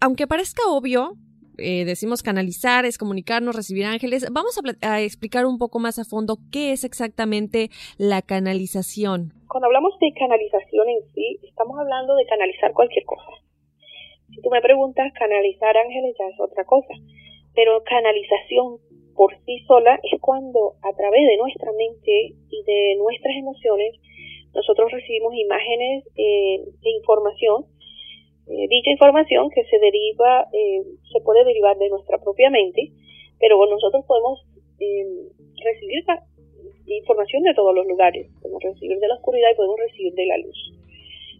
aunque parezca obvio, eh, decimos canalizar, es comunicarnos, recibir ángeles. Vamos a, a, explicar un poco más a fondo qué es exactamente la canalización. Cuando hablamos de canalización en sí, estamos hablando de canalizar cualquier cosa. Si tú me preguntas, canalizar ángeles ya es otra cosa, pero canalización por sí sola es cuando a través de nuestra mente y de nuestras emociones nosotros recibimos imágenes eh, e información. Eh, dicha información que se deriva, eh, se puede derivar de nuestra propia mente, pero nosotros podemos recibir información de todos los lugares. Podemos recibir de la oscuridad y podemos recibir de la luz.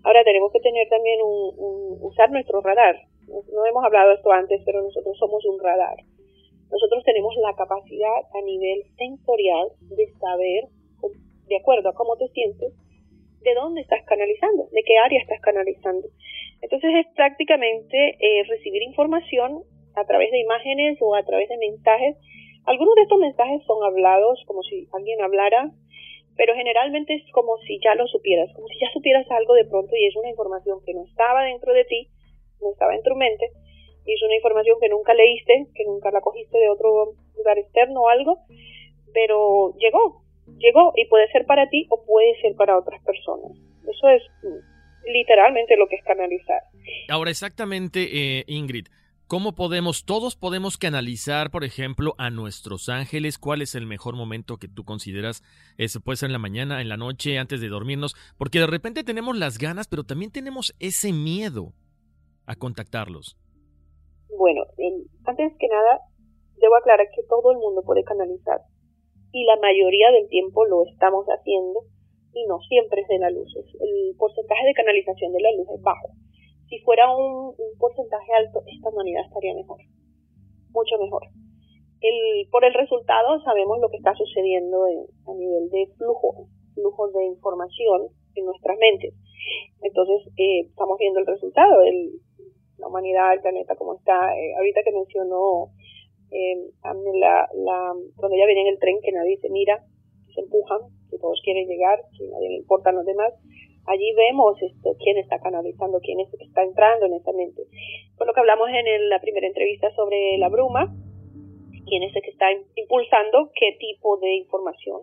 Ahora tenemos que tener también un, usar nuestro radar. No hemos hablado esto antes, pero nosotros somos un radar. Nosotros tenemos la capacidad a nivel sensorial de saber, de acuerdo a cómo te sientes, de dónde estás canalizando, de qué área estás canalizando. Entonces es prácticamente eh, recibir información a través de imágenes o a través de mensajes. Algunos de estos mensajes son hablados como si alguien hablara pero generalmente es como si ya lo supieras, como si ya supieras algo de pronto y es una información que no estaba dentro de ti, no estaba en tu mente, y es una información que nunca leíste, que nunca la cogiste de otro lugar externo o algo, pero llegó, llegó y puede ser para ti o puede ser para otras personas. Eso es literalmente lo que es canalizar. Ahora, exactamente, eh, Ingrid, ¿cómo podemos, todos podemos canalizar, por ejemplo, a nuestros ángeles? ¿Cuál es el mejor momento que tú consideras? Eso puede ser en la mañana, en la noche, antes de dormirnos, porque de repente tenemos las ganas, pero también tenemos ese miedo a contactarlos. Bueno, antes que nada, debo aclarar que todo el mundo puede canalizar y la mayoría del tiempo lo estamos haciendo y no siempre es de la luz. El porcentaje de canalización de la luz es bajo. Si fuera un, porcentaje alto, esta humanidad estaría mejor, mucho mejor. El, por el resultado sabemos lo que está sucediendo a nivel de flujo, flujo de información en nuestras mentes. Entonces, eh, estamos viendo el resultado, el, la humanidad, el planeta, como está. Eh, ahorita que mencionó eh, la, la, cuando ya viene en el tren, que nadie se mira, se empujan, que todos quieren llegar, que nadie le importan los demás. Allí vemos esto, quién está canalizando, quién es, está entrando en esa mente. Por lo que hablamos en la primera entrevista sobre la bruma, quién es el que está impulsando qué tipo de información.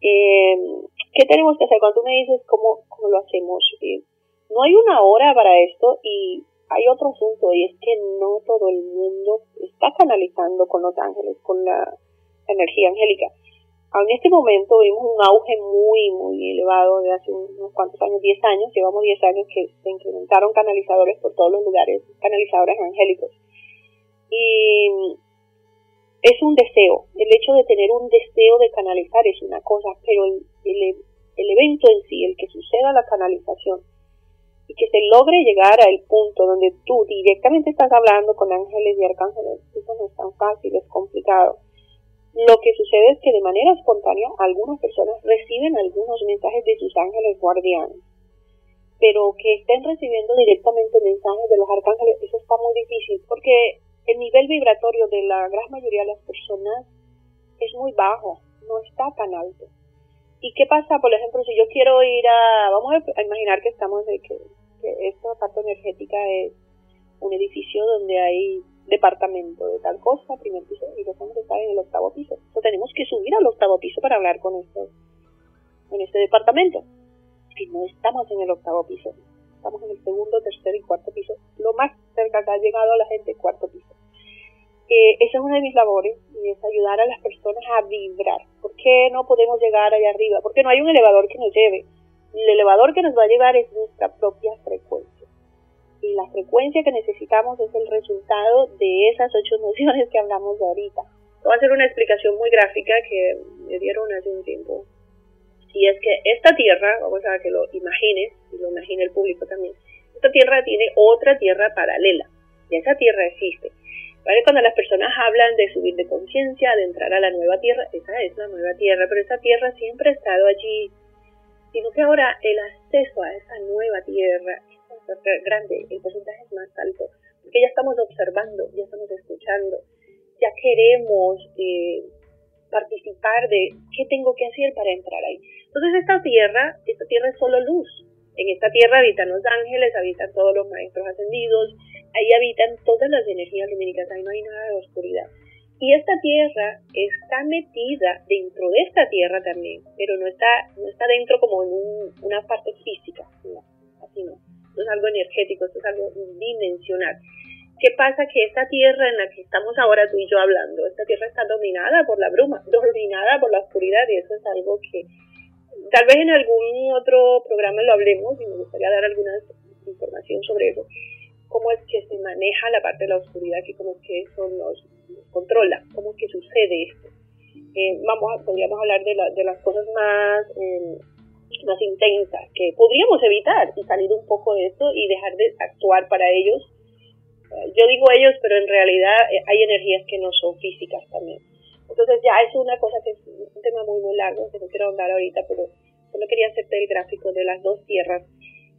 Eh, ¿Qué tenemos que hacer? Cuando tú me dices cómo, cómo lo hacemos, eh, no hay una hora para esto y hay otro asunto y es que no todo el mundo está canalizando con los ángeles, con la energía angélica. En este momento vimos un auge muy, muy elevado de hace unos cuantos años, 10 años, llevamos 10 años que se incrementaron canalizadores por todos los lugares, canalizadores angélicos. Y es un deseo, el hecho de tener un deseo de canalizar es una cosa, pero el, el, el evento en sí, el que suceda la canalización, y que se logre llegar al punto donde tú directamente estás hablando con ángeles y arcángeles, eso no es tan fácil, es complicado. Lo que sucede es que de manera espontánea algunas personas reciben algunos mensajes de sus ángeles guardianes, pero que estén recibiendo directamente mensajes de los arcángeles, eso está muy difícil, porque el nivel vibratorio de la gran mayoría de las personas es muy bajo, no está tan alto. ¿Y qué pasa, por ejemplo, si yo quiero ir a, vamos a imaginar que estamos que que esta parte energética es un edificio donde hay departamento de tal cosa, primer piso, y los hombres están en el octavo piso. Entonces tenemos que subir al octavo piso para hablar con estos, en este departamento. Y no estamos en el octavo piso, estamos en el segundo, tercer y cuarto piso. Lo más cerca que ha llegado la gente, cuarto piso. Eh, esa es una de mis labores y es ayudar a las personas a vibrar. ¿Por qué no podemos llegar allá arriba? Porque no hay un elevador que nos lleve el elevador que nos va a llevar es nuestra propia frecuencia. Y la frecuencia que necesitamos es el resultado de esas ocho nociones que hablamos ahorita. Voy a hacer una explicación muy gráfica que me dieron hace un tiempo. Y es que esta tierra, vamos a que lo imagines, y lo imagine el público también, esta tierra tiene otra tierra paralela. Y esa tierra existe. ¿Vale? Cuando las personas hablan de subir de conciencia, de entrar a la nueva tierra, esa es la nueva tierra, pero esa tierra siempre ha estado allí sino que ahora el acceso a esa nueva tierra grande, el porcentaje es más alto, porque ya estamos observando, ya estamos escuchando, ya queremos eh, participar de qué tengo que hacer para entrar ahí. Entonces esta tierra, esta tierra es solo luz. En esta tierra habitan los ángeles, habitan todos los maestros ascendidos, ahí habitan todas las energías lumínicas, ahí no hay nada de oscuridad. Y esta tierra está metida dentro de esta tierra también, pero no está, no está dentro como en una parte física, no, así no. Esto es algo energético, esto es algo dimensional. ¿Qué pasa? Que esta tierra en la que estamos ahora tú y yo hablando, esta tierra está dominada por la bruma, dominada por la oscuridad y eso es algo que tal vez en algún otro programa lo hablemos y me gustaría dar alguna información sobre eso. Cómo es que se maneja la parte de la oscuridad y cómo es que son los controla, cómo es que sucede esto. Eh, vamos a, podríamos hablar de, de las cosas más, eh, más intensas que podríamos evitar y salir un poco de esto y dejar de actuar para ellos. Eh, yo digo ellos, pero en realidad hay energías que no son físicas también. Entonces ya es una cosa que es un tema muy muy largo, que no quiero hablar ahorita, pero solo quería hacerte el gráfico de las dos tierras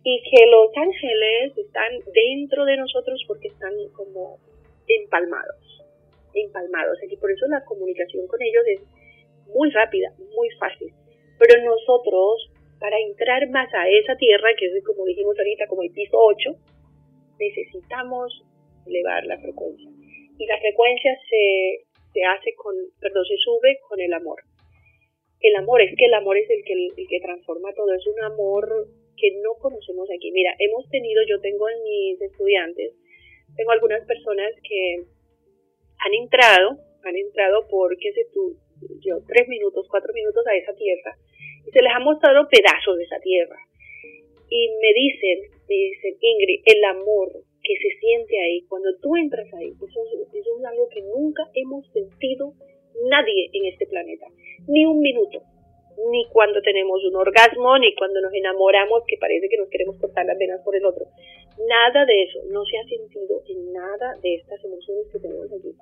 y que los ángeles están dentro de nosotros porque están como empalmados empalmados. Y por eso la comunicación con ellos es muy rápida, muy fácil. Pero nosotros, para entrar más a esa tierra, que es como dijimos ahorita, como el piso 8, necesitamos elevar la frecuencia. Y la frecuencia se, se hace con, perdón, se sube con el amor. El amor, es que el amor es el que, el que transforma todo, es un amor que no conocemos aquí. Mira, hemos tenido, yo tengo en mis estudiantes, tengo algunas personas que han entrado, han entrado por, qué sé tú, yo, tres minutos, cuatro minutos a esa tierra y se les ha mostrado pedazos de esa tierra. Y me dicen, me dicen, Ingrid, el amor que se siente ahí, cuando tú entras ahí, eso, eso es algo que nunca hemos sentido nadie en este planeta, ni un minuto ni cuando tenemos un orgasmo, ni cuando nos enamoramos, que parece que nos queremos cortar las venas por el otro. Nada de eso, no se ha sentido en nada de estas emociones que tenemos aquí.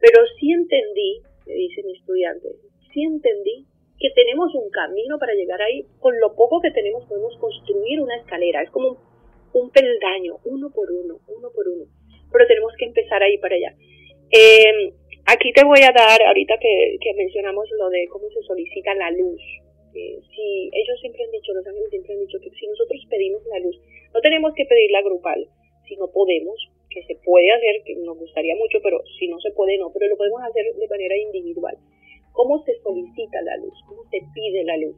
Pero sí entendí, me dice mi estudiante, sí entendí que tenemos un camino para llegar ahí. Con lo poco que tenemos podemos construir una escalera. Es como un, peldaño, uno por uno, uno por uno. Pero tenemos que empezar ahí para allá. Eh, Aquí te voy a dar, ahorita que, mencionamos lo de cómo se solicita la luz. Si ellos siempre han dicho, los ángeles siempre han dicho que si nosotros pedimos la luz, no tenemos que pedirla grupal, si no podemos, que se puede hacer, que nos gustaría mucho, pero si no se puede, no, pero lo podemos hacer de manera individual. ¿Cómo se solicita la luz? ¿Cómo se pide la luz?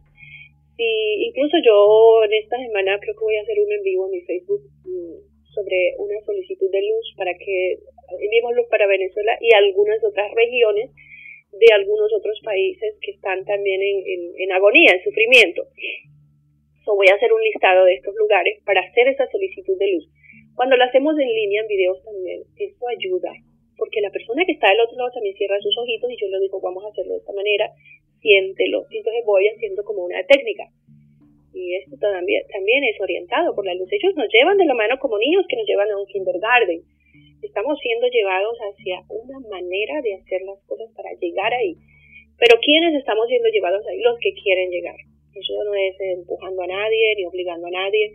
Si, incluso yo en esta semana creo que voy a hacer un en vivo en mi Facebook mm, sobre una solicitud de luz para que enviemos luz para Venezuela y algunas otras regiones de algunos otros países que están también en, agonía, en sufrimiento. So, voy a hacer un listado de estos lugares para hacer esa solicitud de luz. Cuando lo hacemos en línea, en videos también, eso ayuda, porque la persona que está del otro lado también cierra sus ojitos y yo le digo, vamos a hacerlo de esta manera, siéntelo. Entonces voy haciendo como una técnica y esto también, también es orientado por la luz. Ellos nos llevan de la mano como niños que nos llevan a un kindergarten. Estamos siendo llevados hacia una manera de hacer las cosas para llegar ahí. Pero ¿quiénes estamos siendo llevados ahí? Los que quieren llegar. Eso no es empujando a nadie ni obligando a nadie.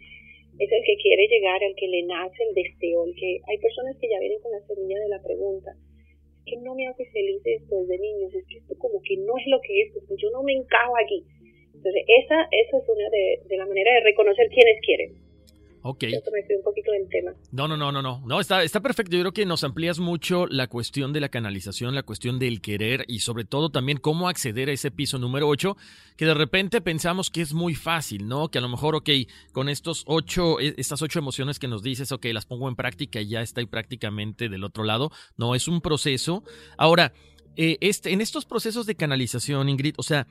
Es el que quiere llegar, el que le nace el deseo. El que hay personas que ya vienen con la semilla de la pregunta. Es que no me hace feliz esto desde niños. Es que esto como que no es lo que es. Porque yo no me encajo aquí entonces, esa, esa es una de, de la manera de reconocer quiénes quieren. Ok. me un poquito del tema. No, no, no, no, no. No, está, está perfecto. Yo creo que nos amplías mucho la cuestión de la canalización, la cuestión del querer y sobre todo también cómo acceder a ese piso número 8, que de repente pensamos que es muy fácil, ¿no? Que a lo mejor, ok, con estos ocho, e, estas ocho emociones que nos dices, ok, las pongo en práctica y ya estoy prácticamente del otro lado. No, es un proceso. Ahora, eh, este, en estos procesos de canalización, Ingrid, o sea,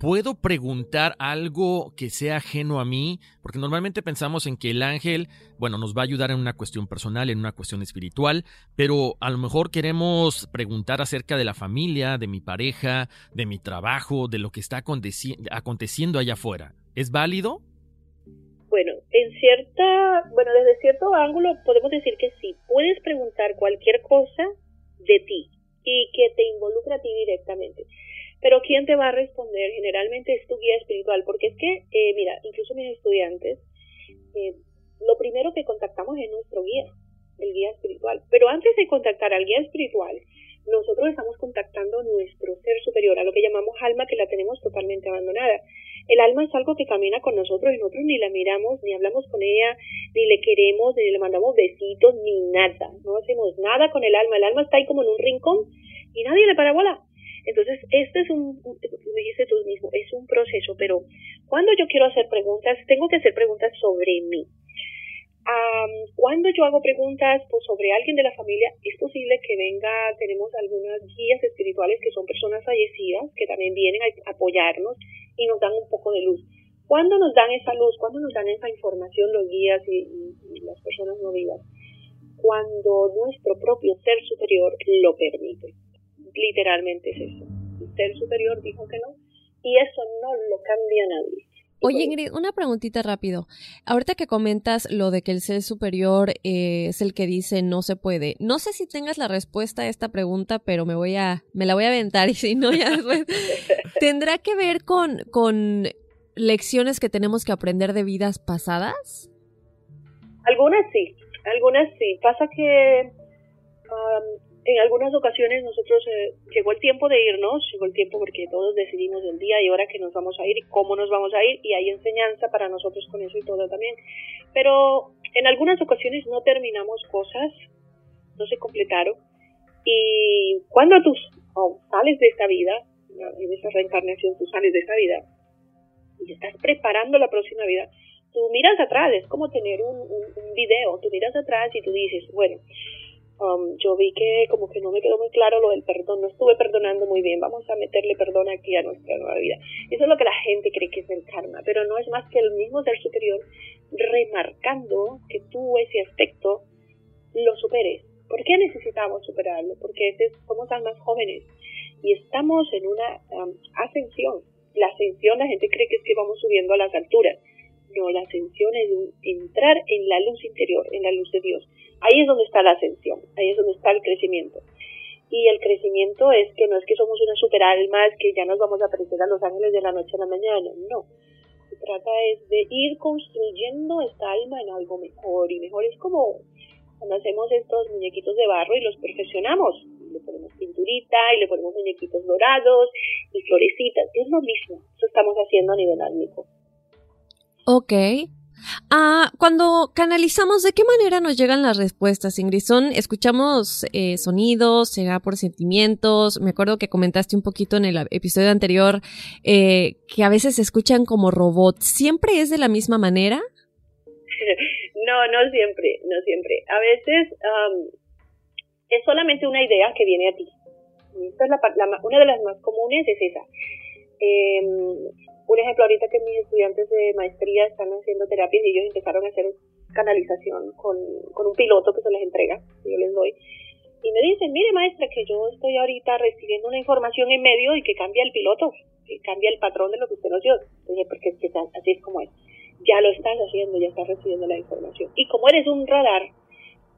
¿Puedo preguntar algo que sea ajeno a mí? Porque normalmente pensamos en que el ángel, bueno, nos va a ayudar en una cuestión personal, en una cuestión espiritual, pero a lo mejor queremos preguntar acerca de la familia, de mi pareja, de mi trabajo, de lo que está aconteciendo allá afuera. ¿Es válido? Bueno, en cierta, bueno, desde cierto ángulo podemos decir que sí. Puedes preguntar cualquier cosa de ti y que te involucre a ti directamente. Pero ¿quién te va a responder? Generalmente es tu guía espiritual, porque es que, eh, mira, incluso mis estudiantes, eh, lo primero que contactamos es nuestro guía, el guía espiritual. Pero antes de contactar al guía espiritual, nosotros estamos contactando nuestro ser superior, a lo que llamamos alma, que la tenemos totalmente abandonada. El alma es algo que camina con nosotros y nosotros ni la miramos, ni hablamos con ella, ni le queremos, ni le mandamos besitos, ni nada. No hacemos nada con el alma. El alma está ahí como en un rincón y nadie le para bola. Entonces, este es un, me dice tú mismo, es un proceso, pero cuando yo quiero hacer preguntas, tengo que hacer preguntas sobre mí. cuando yo hago preguntas pues, sobre alguien de la familia, es posible que venga, tenemos algunas guías espirituales que son personas fallecidas, que también vienen a apoyarnos y nos dan un poco de luz. ¿Cuándo nos dan esa luz? ¿Cuándo nos dan esa información los guías y las personas no vivas? Cuando nuestro propio ser superior lo permite literalmente es eso. El ser superior dijo que no y eso no lo cambia nadie. Oye Ingrid, una preguntita rápido. Ahorita que comentas lo de que el ser superior eh, es el que dice no se puede. No sé si tengas la respuesta a esta pregunta, pero me voy a, me la voy a aventar y si no ya después. ¿Tendrá que ver con, con lecciones que tenemos que aprender de vidas pasadas? Algunas sí, algunas sí. Pasa que um, en algunas ocasiones nosotros eh, llegó el tiempo de irnos, llegó el tiempo porque todos decidimos el día y hora que nos vamos a ir y cómo nos vamos a ir y hay enseñanza para nosotros con eso y todo también. Pero en algunas ocasiones no terminamos cosas, no se completaron y cuando tú sales de esta vida, en esa reencarnación tú sales de esta vida y estás preparando la próxima vida, tú miras atrás, es como tener un, un, video, tú miras atrás y tú dices, bueno, um, yo vi que como que no me quedó muy claro lo del perdón, no estuve perdonando muy bien, vamos a meterle perdón aquí a nuestra nueva vida. Eso es lo que la gente cree que es el karma, pero no es más que el mismo ser superior remarcando que tú ese aspecto lo superes. ¿Por qué necesitamos superarlo? Porque somos más jóvenes y estamos en una um, ascensión. La ascensión, la gente cree que es que vamos subiendo a las alturas. No, la ascensión es entrar en la luz interior, en la luz de Dios. Ahí es donde está la ascensión, ahí es donde está el crecimiento. Y el crecimiento es que no es que somos una super alma, es que ya nos vamos a parecer a los ángeles de la noche a la mañana, no. Se trata es de ir construyendo esta alma en algo mejor y mejor es como cuando hacemos estos muñequitos de barro y los perfeccionamos. Le ponemos pinturita y le ponemos muñequitos dorados y florecitas. Es lo mismo. Eso estamos haciendo a nivel álmico. Ok. Ah, cuando canalizamos, ¿de qué manera nos llegan las respuestas, Ingrid? ¿Son, escuchamos eh, sonidos, será por sentimientos? Me acuerdo que comentaste un poquito en el episodio anterior eh, que a veces se escuchan como robots. ¿Siempre es de la misma manera? no, no siempre, no siempre. A veces es solamente una idea que viene a ti. Esta es la, una de las más comunes es esa. Eh, un ejemplo, ahorita que mis estudiantes de maestría están haciendo terapias y ellos empezaron a hacer canalización con, con un piloto que se les entrega, que yo les doy. Y me dicen, mire maestra, que yo estoy ahorita recibiendo una información en medio y que cambia el piloto, que cambia el patrón de lo que usted nos dio. Entonces, porque así es como es. Ya lo estás haciendo, ya estás recibiendo la información. Y como eres un radar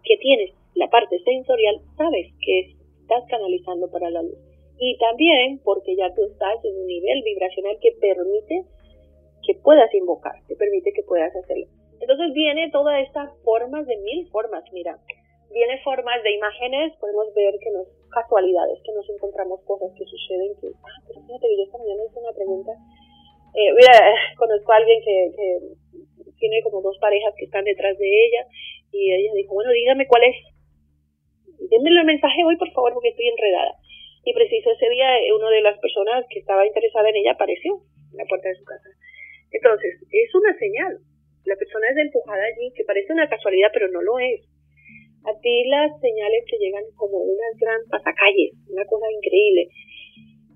que tienes la parte sensorial, sabes que estás canalizando para la luz y también porque ya tú estás en un nivel vibracional que permite que puedas invocar, que permite que puedas hacerlo. Entonces viene todas estas formas de mil formas, mira, viene formas de imágenes, podemos ver que nos casualidades, que nos encontramos cosas que suceden, que, ah, pero fíjate que yo esta mañana hice una pregunta, eh, mira, conozco a alguien que, que tiene como dos parejas que están detrás de ella y ella dijo, bueno, dígame cuál es, denme el mensaje hoy por favor porque estoy enredada y preciso ese día eh, una de las personas que estaba interesada en ella apareció en la puerta de su casa. Entonces, es una señal. La persona es empujada allí, que parece una casualidad, pero no lo es. A ti las señales te llegan como unas gran pasacalles, una cosa increíble.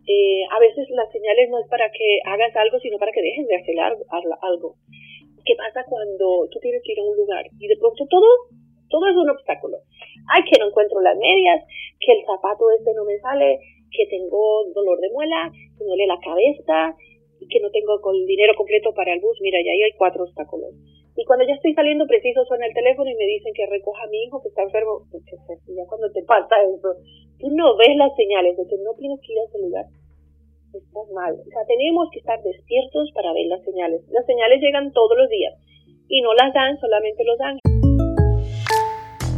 Eh, a veces las señales no es para que hagas algo, sino para que dejes de hacer algo. ¿Qué pasa cuando tú tienes que ir a un lugar y de pronto todo, todo es un obstáculo? Ay, que no encuentro las medias, que el zapato este no me sale, que tengo dolor de muela, que me duele la cabeza, y que no tengo el dinero completo para el bus. Mira, ya ahí hay cuatro obstáculos. Y cuando ya estoy saliendo preciso suena el teléfono y me dicen que recoja a mi hijo que está enfermo. Pues, ya cuando te pasa eso, tú no ves las señales de que no tienes que ir a ese lugar. Estás mal. O sea, tenemos que estar despiertos para ver las señales. Las señales llegan todos los días y no las dan solamente los ángeles.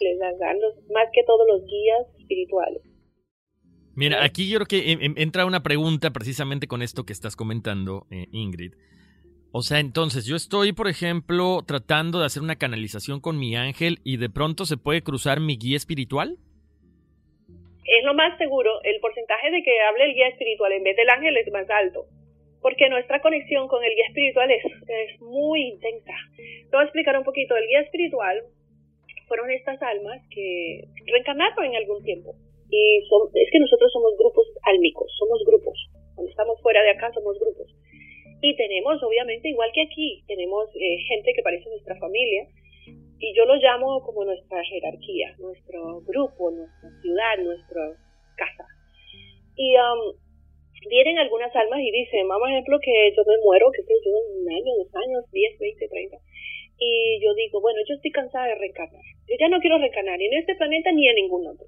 Les dan más que todos los guías espirituales. Mira, aquí yo creo que entra una pregunta precisamente con esto que estás comentando, eh, Ingrid. O sea, entonces yo estoy, por ejemplo, tratando de hacer una canalización con mi ángel y de pronto se puede cruzar mi guía espiritual. Es lo más seguro, el porcentaje de que hable el guía espiritual en vez del ángel es más alto, porque nuestra conexión con el guía espiritual es, es muy intensa. Te voy a explicar un poquito, el guía espiritual fueron estas almas que reencarnaron en algún tiempo. Y son, es que nosotros somos grupos álmicos, somos grupos. Cuando estamos fuera de acá somos grupos. Y tenemos, obviamente, igual que aquí, tenemos eh, gente que parece nuestra familia, y yo lo llamo como nuestra jerarquía, nuestro grupo, nuestra ciudad, nuestra casa. Y um, vienen algunas almas y dicen, vamos, ejemplo, que yo me muero, que sé yo, en un año, dos años, 10, 20, 30. Y yo digo, bueno, yo estoy cansada de reencarnar. Yo ya no quiero reencarnar en este planeta ni en ningún otro.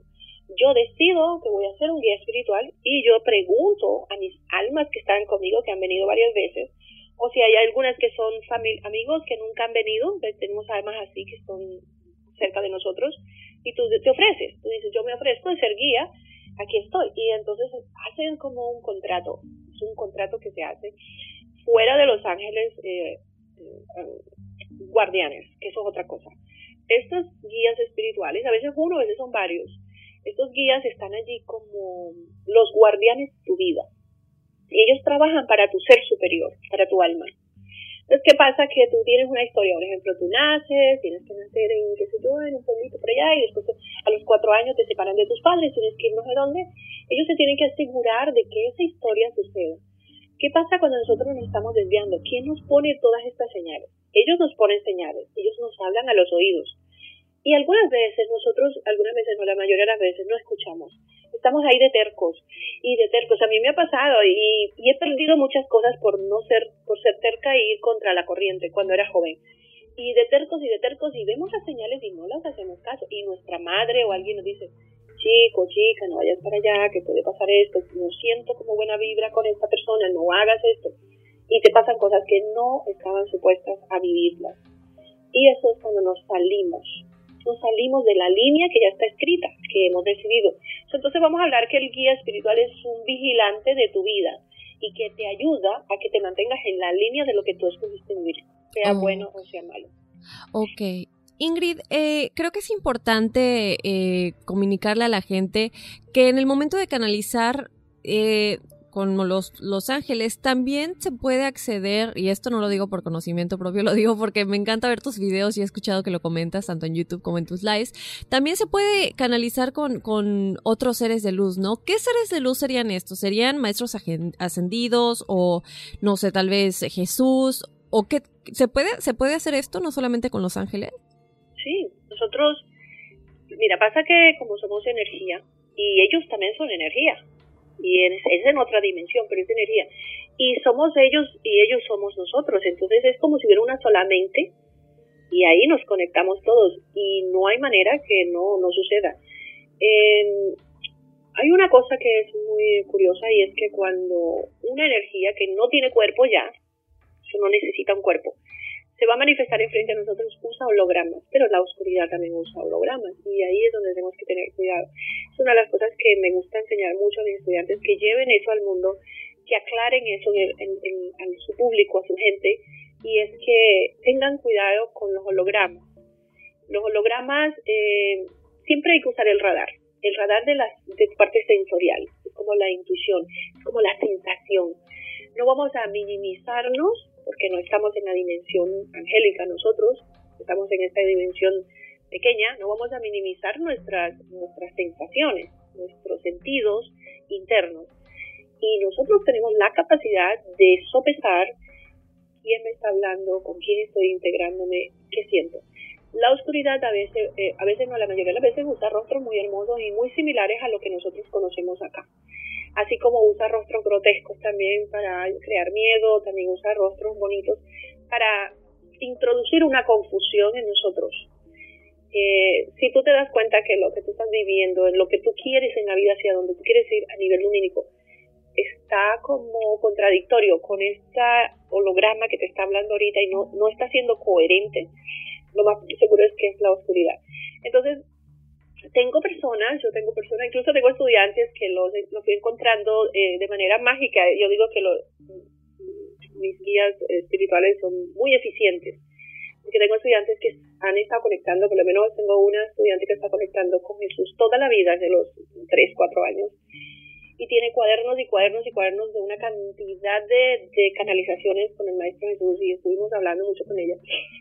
Yo decido que voy a ser un guía espiritual y yo pregunto a mis almas que están conmigo, que han venido varias veces, o si hay algunas que son amigos que nunca han venido, tenemos almas así que son cerca de nosotros, y tú te ofreces, tú dices, yo me ofrezco de ser guía, aquí estoy, y entonces hacen como un contrato, es un contrato que se hace fuera de los ángeles eh, eh, guardianes, que eso es otra cosa. Estos guías espirituales, a veces uno, a veces son varios, estos guías están allí como los guardianes de tu vida ellos trabajan para tu ser superior, para tu alma. Entonces, ¿qué pasa? Que tú tienes una historia, por ejemplo, tú naces, tienes que nacer en, qué sé yo, en un pueblito por allá, y después a los cuatro años te separan de tus padres, tienes que ir no sé dónde. Ellos se tienen que asegurar de que esa historia suceda. ¿Qué pasa cuando nosotros nos estamos desviando? ¿Quién nos pone todas estas señales? Ellos nos ponen señales, ellos nos hablan a los oídos. Y algunas veces nosotros, algunas veces no, la mayoría de las veces no escuchamos estamos ahí de tercos y de tercos. A mí me ha pasado y, he perdido muchas cosas por no ser, por ser terca e ir contra la corriente cuando era joven. Y de tercos y de tercos y vemos las señales y no las hacemos caso. Y nuestra madre o alguien nos dice, chico, chica, no vayas para allá, que puede pasar esto, no siento como buena vibra con esta persona, no hagas esto. Y te pasan cosas que no estaban supuestas a vivirlas. Y eso es cuando nos salimos no salimos de la línea que ya está escrita, que hemos decidido. Entonces vamos a hablar que el guía espiritual es un vigilante de tu vida y que te ayuda a que te mantengas en la línea de lo que tú escogiste vivir, sea bueno o sea malo. Ok. Ingrid, eh, creo que es importante eh, comunicarle a la gente que en el momento de canalizar eh, con los, los Ángeles, también se puede acceder, y esto no lo digo por conocimiento propio, lo digo porque me encanta ver tus videos y he escuchado que lo comentas tanto en YouTube como en tus lives, también se puede canalizar con, con otros seres de luz, ¿no? ¿Qué seres de luz serían estos? ¿Serían maestros ascendidos o, no sé, tal vez Jesús? ¿O qué? ¿Se puede, ¿Se puede hacer esto no solamente con los ángeles? Sí, nosotros, mira, pasa que como somos energía, y ellos también son energía, y es, en otra dimensión, pero es energía. Y somos ellos y ellos somos nosotros, entonces es como si hubiera una sola mente y ahí nos conectamos todos y no hay manera que no, no suceda. hay una cosa que es muy curiosa y es que cuando una energía que no tiene cuerpo ya, eso no necesita un cuerpo, se va a manifestar enfrente a nosotros, usa hologramas, pero la oscuridad también usa hologramas y ahí es donde tenemos que tener cuidado. Es una de las cosas que me gusta enseñar mucho a mis estudiantes, que lleven eso al mundo, que aclaren eso en, su público, a su gente, y es que tengan cuidado con los hologramas. Los hologramas, eh, siempre hay que usar el radar, el radar de la de parte sensorial, es como la intuición, es como la sensación. No vamos a minimizarnos porque no estamos en la dimensión angélica nosotros, estamos en esta dimensión pequeña, no vamos a minimizar nuestras, nuestras sensaciones, nuestros sentidos internos. Y nosotros tenemos la capacidad de sopesar quién me está hablando, con quién estoy integrándome, qué siento. La oscuridad a veces, eh, a veces no, la mayoría de las veces usa rostros muy hermosos y muy similares a lo que nosotros conocemos acá así como usa rostros grotescos también para crear miedo, también usa rostros bonitos para introducir una confusión en nosotros. Eh, si tú te das cuenta que lo que tú estás viviendo, lo que tú quieres en la vida, hacia donde tú quieres ir a nivel lumínico, está como contradictorio con esta holograma que te está hablando ahorita y no, no está siendo coherente, lo más seguro es que es la oscuridad. Entonces, tengo personas, yo tengo personas, incluso tengo estudiantes que los, los fui encontrando eh, de manera mágica. Yo digo que los, mis guías espirituales son muy eficientes. Porque tengo estudiantes que han estado conectando, por lo menos tengo una estudiante que está conectando con Jesús toda la vida, desde los 3, 4 años y tiene cuadernos y cuadernos y cuadernos de una cantidad de, de canalizaciones con el Maestro Jesús y estuvimos hablando mucho con ella.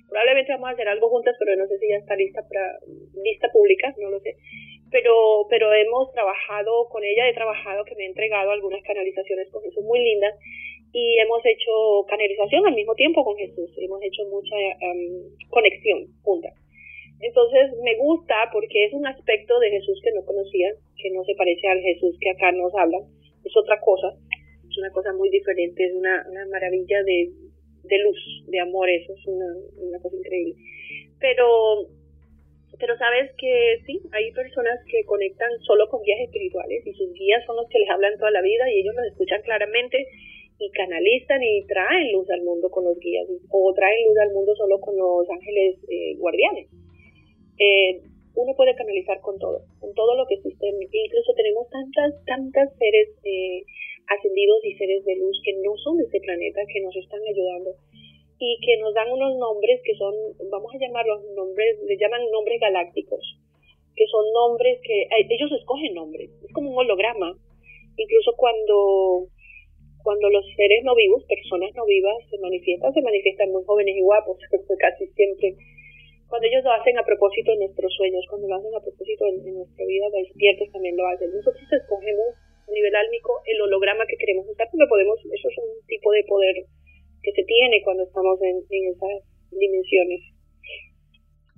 Probablemente vamos a hacer algo juntas, pero no sé si ya está lista para lista pública, no lo sé. Pero, pero hemos trabajado con ella, he trabajado que me ha entregado algunas canalizaciones con Jesús muy lindas y hemos hecho canalización al mismo tiempo con Jesús, hemos hecho mucha um, conexión juntas. Entonces me gusta porque es un aspecto de Jesús que no conocía, que no se parece al Jesús que acá nos habla, es otra cosa, es una cosa muy diferente, es una, una maravilla de, de luz, de amor, eso es una, una cosa increíble. Pero, pero sabes que sí, hay personas que conectan solo con guías espirituales y sus guías son los que les hablan toda la vida y ellos los escuchan claramente y canalizan y traen luz al mundo con los guías o traen luz al mundo solo con los ángeles eh, guardianes eh, uno puede canalizar con todo, con todo lo que existe. Incluso tenemos tantas, tantas seres eh, ascendidos y seres de luz que no son de este planeta, que nos están ayudando y que nos dan unos nombres que son, vamos a llamarlos nombres, les llaman nombres galácticos, que son nombres que eh, ellos escogen nombres, es como un holograma. Incluso cuando cuando los seres no vivos, personas no vivas, se manifiestan, se manifiestan muy jóvenes y guapos, casi siempre cuando ellos lo hacen a propósito de nuestros sueños, cuando lo hacen a propósito de, nuestra vida despiertos también lo hacen. Nosotros escogemos a nivel álmico el holograma que queremos usar porque podemos, eso es un tipo de poder que se tiene cuando estamos en esas dimensiones.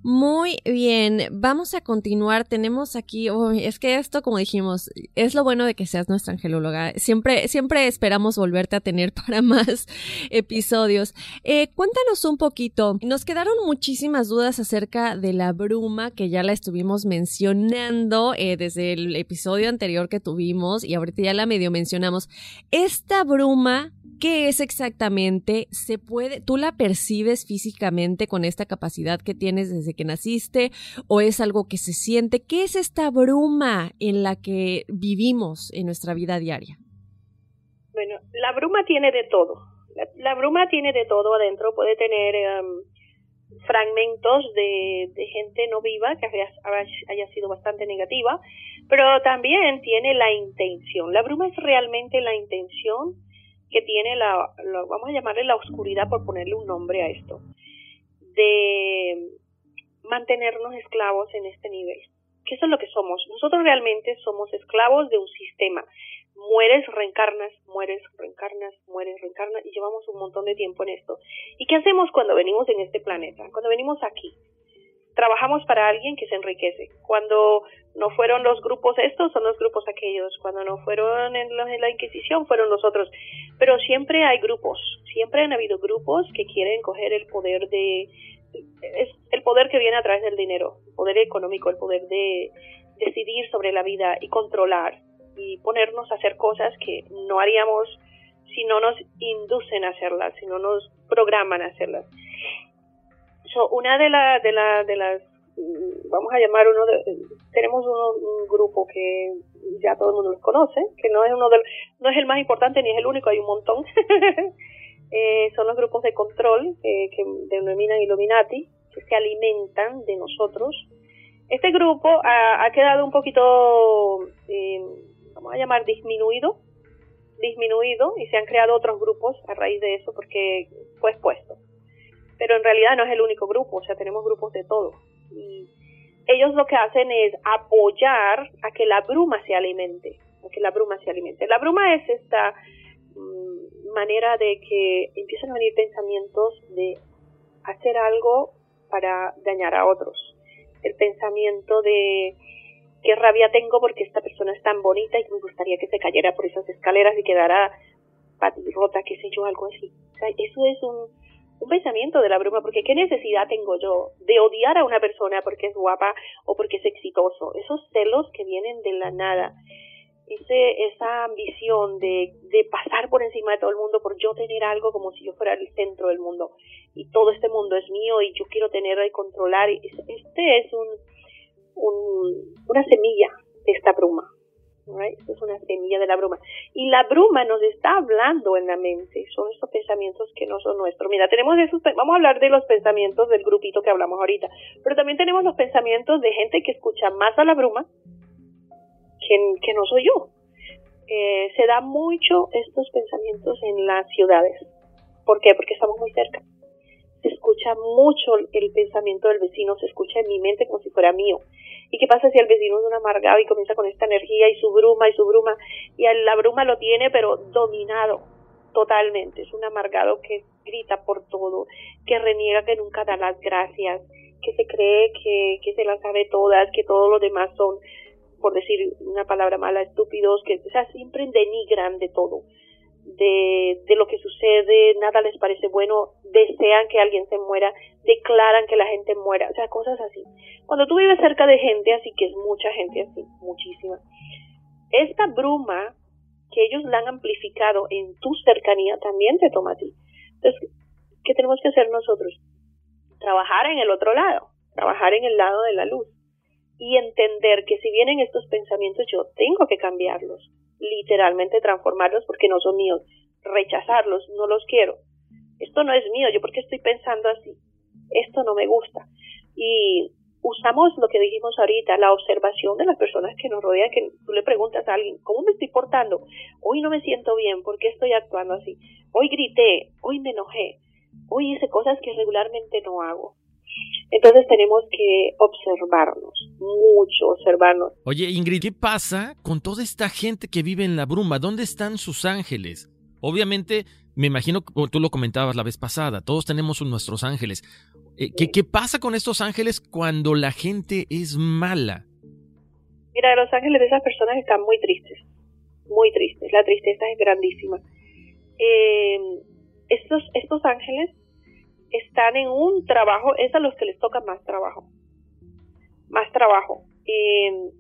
Muy bien, vamos a continuar. Tenemos aquí, es que esto, como dijimos, es lo bueno de que seas nuestra angelóloga. Siempre, siempre esperamos volverte a tener para más episodios. Eh, cuéntanos un poquito. Nos quedaron muchísimas dudas acerca de la bruma que ya la estuvimos mencionando eh, desde el episodio anterior que tuvimos y ahorita ya la medio mencionamos. Esta bruma ¿Qué es exactamente? ¿Se puede, tú la percibes físicamente con esta capacidad que tienes desde que naciste o es algo que se siente? ¿Qué es esta bruma en la que vivimos en nuestra vida diaria? Bueno, la bruma tiene de todo. La, bruma tiene de todo adentro. Puede tener em, fragmentos de, gente no viva que haya, haya sido bastante negativa, pero también tiene la intención. La bruma es realmente la intención que tiene la, vamos a llamarle la oscuridad por ponerle un nombre a esto, de mantenernos esclavos en este nivel. Que eso es lo que somos. Nosotros realmente somos esclavos de un sistema. Mueres, reencarnas, mueres, reencarnas, mueres, reencarnas y llevamos un montón de tiempo en esto. ¿Y qué hacemos cuando venimos en este planeta? Cuando venimos aquí trabajamos para alguien que se enriquece. Cuando no fueron los grupos estos, son los grupos aquellos. Cuando no fueron en, la Inquisición, fueron los otros. Pero siempre hay grupos, siempre han habido grupos que quieren coger el poder de... Es el poder que viene a través del dinero, el poder económico, el poder de decidir sobre la vida y controlar y ponernos a hacer cosas que no haríamos si no nos inducen a hacerlas, si no nos programan a hacerlas una de, la, de, la, de las, mm, vamos a llamar uno de, tenemos un grupo que ya todo el mundo los conoce, que no es uno del, no es el más importante ni es el único, hay un montón. eh, son los grupos de control eh, que denominan Illuminati, que se alimentan de nosotros. Este grupo ha, ha quedado un poquito, eh, vamos a llamar, disminuido, disminuido y se han creado otros grupos a raíz de eso porque fue expuesto pero en realidad no es el único grupo, o sea, tenemos grupos de todo. Y ellos lo que hacen es apoyar a que la bruma se alimente, a que la bruma se alimente. La bruma es esta manera de que empiezan a venir pensamientos de hacer algo para dañar a otros. El pensamiento de qué rabia tengo porque esta persona es tan bonita y me gustaría que se cayera por esas escaleras y quedara patirrota, qué sé yo, algo así. Eso es un, un pensamiento de la bruma, porque ¿qué necesidad tengo yo de odiar a una persona porque es guapa o porque es exitoso? Esos celos que vienen de la nada. Ese, esa ambición de, de pasar por encima de todo el mundo, por yo tener algo como si yo fuera el centro del mundo y todo este mundo es mío y yo quiero tenerlo y controlar. Este es un, un, una semilla de esta bruma. Right? es una semilla de la bruma. Y la bruma nos está hablando en la mente. Son estos pensamientos que no son nuestros. Mira, tenemos esos, vamos a hablar de los pensamientos del grupito que hablamos ahorita. Pero también tenemos los pensamientos de gente que escucha más a la bruma que, no soy yo. Eh, se da mucho estos pensamientos en las ciudades. ¿Por qué? Porque estamos muy cerca. Se escucha mucho el pensamiento del vecino, se escucha en mi mente como si fuera mío. ¿Y qué pasa si el vecino es un amargado y comienza con esta energía y su bruma y su bruma? Y la bruma lo tiene pero dominado totalmente. Es un amargado que grita por todo, que reniega que nunca da las gracias, que se cree que, que se las sabe todas, que todos los demás son por decir una palabra mala, estúpidos, que o sea, siempre denigran de todo, de, de lo que sucede, nada les parece bueno, desean que alguien se muera, declaran que la gente muera, o sea, cosas así. Cuando tú vives cerca de gente así, que es mucha gente así, muchísima, esta bruma que ellos la han amplificado en tu cercanía también te toma a ti. Entonces, ¿qué tenemos que hacer nosotros? Trabajar en el otro lado, trabajar en el lado de la luz y entender que si vienen estos pensamientos yo tengo que cambiarlos, literalmente transformarlos porque no son míos, rechazarlos, no los quiero. Esto no es mío, yo porque estoy pensando así, esto no me gusta. Y usamos lo que dijimos ahorita, la observación de las personas que nos rodean, que tú le preguntas a alguien, ¿cómo me estoy portando? Hoy no me siento bien, ¿por qué estoy actuando así? Hoy grité, hoy me enojé, hoy hice cosas que regularmente no hago. Entonces tenemos que observarnos, mucho observarnos. Oye, Ingrid, ¿qué pasa con toda esta gente que vive en la bruma? ¿Dónde están sus ángeles? Obviamente, me imagino, como tú lo comentabas la vez pasada, todos tenemos nuestros ángeles. Eh, ¿qué, ¿Qué pasa con estos ángeles cuando la gente es mala? Mira, los ángeles de esas personas están muy tristes, muy tristes. La tristeza es grandísima. Eh, estos, estos ángeles están en un trabajo, es a los que les toca más trabajo, más trabajo. Eh,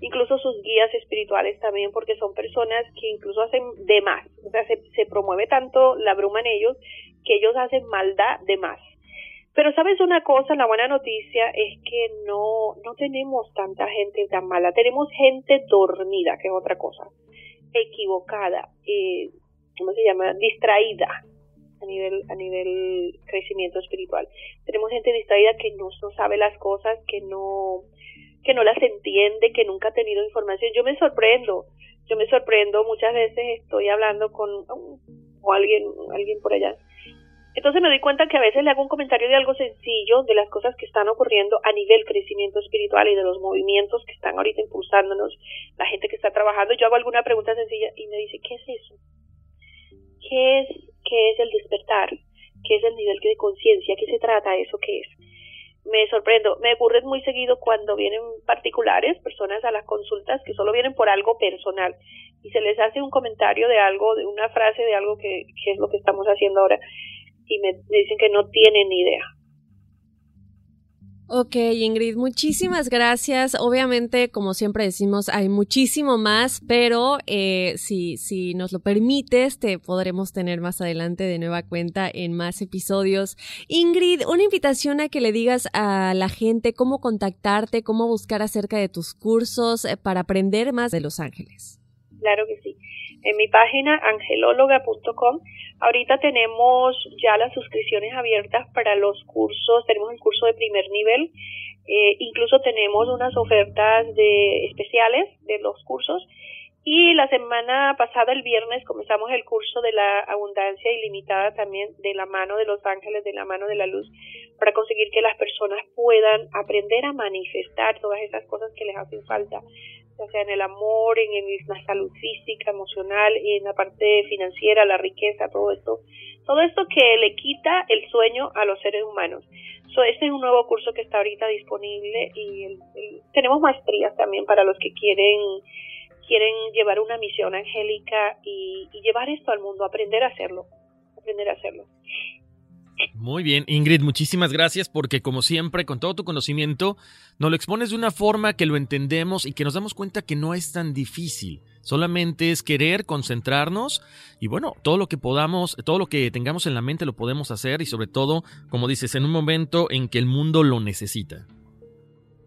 incluso sus guías espirituales también, porque son personas que incluso hacen de más, o sea, se, promueve tanto la bruma en ellos que ellos hacen maldad de más. Pero sabes una cosa, la buena noticia es que no, no tenemos tanta gente tan mala, tenemos gente dormida, que es otra cosa, equivocada, eh, ¿cómo se llama? Distraída, a nivel, a nivel crecimiento espiritual. Tenemos gente distraída que no, no sabe las cosas, que no, que no las entiende, que nunca ha tenido información. Yo me sorprendo, yo me sorprendo, muchas veces estoy hablando con alguien, alguien por allá. Entonces me doy cuenta que a veces le hago un comentario de algo sencillo, de las cosas que están ocurriendo a nivel crecimiento espiritual y de los movimientos que están ahorita impulsándonos, la gente que está trabajando. Yo hago alguna pregunta sencilla y me dice, ¿qué es eso? ¿Qué es qué es el despertar, qué es el nivel de conciencia, qué se trata eso, qué es. Me sorprendo, me ocurre muy seguido cuando vienen particulares, personas a las consultas que solo vienen por algo personal y se les hace un comentario de algo, de una frase de algo que, que es lo que estamos haciendo ahora y me dicen que no tienen idea. Ok, Ingrid, muchísimas gracias. Obviamente, como siempre decimos, hay muchísimo más, pero eh, si, si nos lo permites, te podremos tener más adelante de nueva cuenta en más episodios. Ingrid, una invitación a que le digas a la gente cómo contactarte, cómo buscar acerca de tus cursos eh, para aprender más de Los Ángeles. Claro que sí. En mi página angelóloga.com Ahorita tenemos ya las suscripciones abiertas para los cursos, tenemos el curso de primer nivel, eh, incluso tenemos unas ofertas especiales de los cursos. Y la semana pasada, el viernes, comenzamos el curso de la abundancia ilimitada también de la mano de los ángeles, de la mano de la luz, para conseguir que las personas puedan aprender a manifestar todas esas cosas que les hacen falta ya sea en el amor, en, la salud física, emocional, en la parte financiera, la riqueza, todo esto, todo esto que le quita el sueño a los seres humanos. So, este es un nuevo curso que está ahorita disponible y tenemos maestrías también para los que quieren quieren llevar una misión angélica y, y llevar esto al mundo, aprender a hacerlo, aprender a hacerlo. Muy bien, Ingrid, muchísimas gracias porque como siempre, con todo tu conocimiento, nos lo expones de una forma que lo entendemos y que nos damos cuenta que no es tan difícil. Solamente es querer concentrarnos y bueno, todo lo que podamos, todo lo que tengamos en la mente lo podemos hacer y sobre todo, como dices, en un momento en que el mundo lo necesita.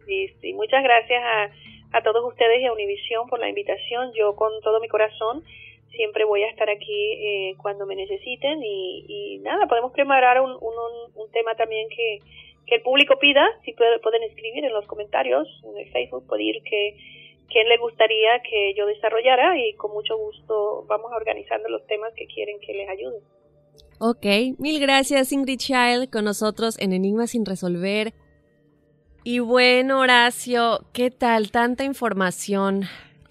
Sí, sí, muchas gracias a, a todos ustedes y a Univisión por la invitación. Yo con todo mi corazón siempre voy a estar aquí eh, cuando me necesiten y, nada, podemos preparar un, un, tema también que, que, el público pida, si pueden escribir en los comentarios en el Facebook, pedir que quién le gustaría que yo desarrollara y con mucho gusto vamos organizando los temas que quieren que les ayude. Ok, mil gracias Ingrid Child con nosotros en Enigmas sin resolver. Y bueno, Horacio, ¿qué tal? Tanta información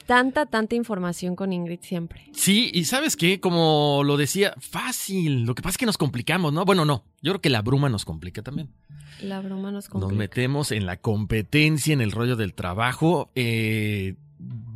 tanta, tanta información con Ingrid siempre. Sí, y sabes qué, como lo decía, fácil. Lo que pasa es que nos complicamos, ¿no? Bueno, no. Yo creo que la bruma nos complica también. La bruma nos complica. Nos metemos en la competencia, en el rollo del trabajo. Eh,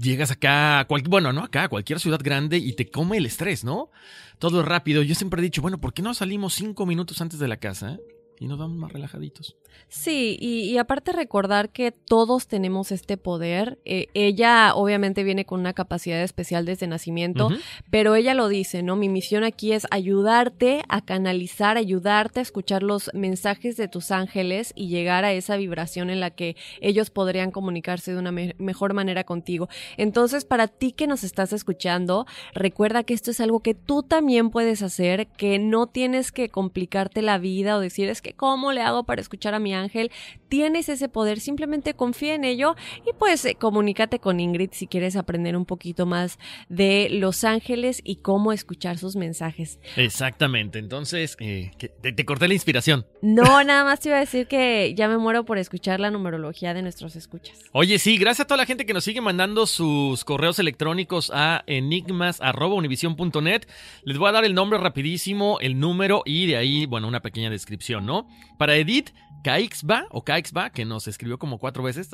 llegas acá, bueno, no acá, a cualquier ciudad grande y te come el estrés, ¿no? Todo es rápido. Yo siempre he dicho, bueno, ¿por qué no salimos cinco minutos antes de la casa? Y nos vamos más relajaditos. Sí, y, aparte recordar que todos tenemos este poder. Eh, ella obviamente viene con una capacidad especial desde nacimiento, pero ella lo dice, ¿no? Mi misión aquí es ayudarte a canalizar, ayudarte a escuchar los mensajes de tus ángeles y llegar a esa vibración en la que ellos podrían comunicarse de una mejor manera contigo. Entonces, para ti que nos estás escuchando, recuerda que esto es algo que tú también puedes hacer, que no tienes que complicarte la vida o decir, es que, ¿cómo le hago para escuchar a mi ángel, tienes ese poder, simplemente confía en ello y pues eh, comunícate con Ingrid si quieres aprender un poquito más de los ángeles y cómo escuchar sus mensajes. Exactamente, entonces eh, te, corté la inspiración. No, nada más te iba a decir que ya me muero por escuchar la numerología de nuestros escuchas. Oye, sí, gracias a toda la gente que nos sigue mandando sus correos electrónicos a enigmas.univision.net. Les voy a dar el nombre rapidísimo, el número y de ahí, bueno, una pequeña descripción, ¿no? Para Edith, Caixba o Caixba, que nos escribió como cuatro veces.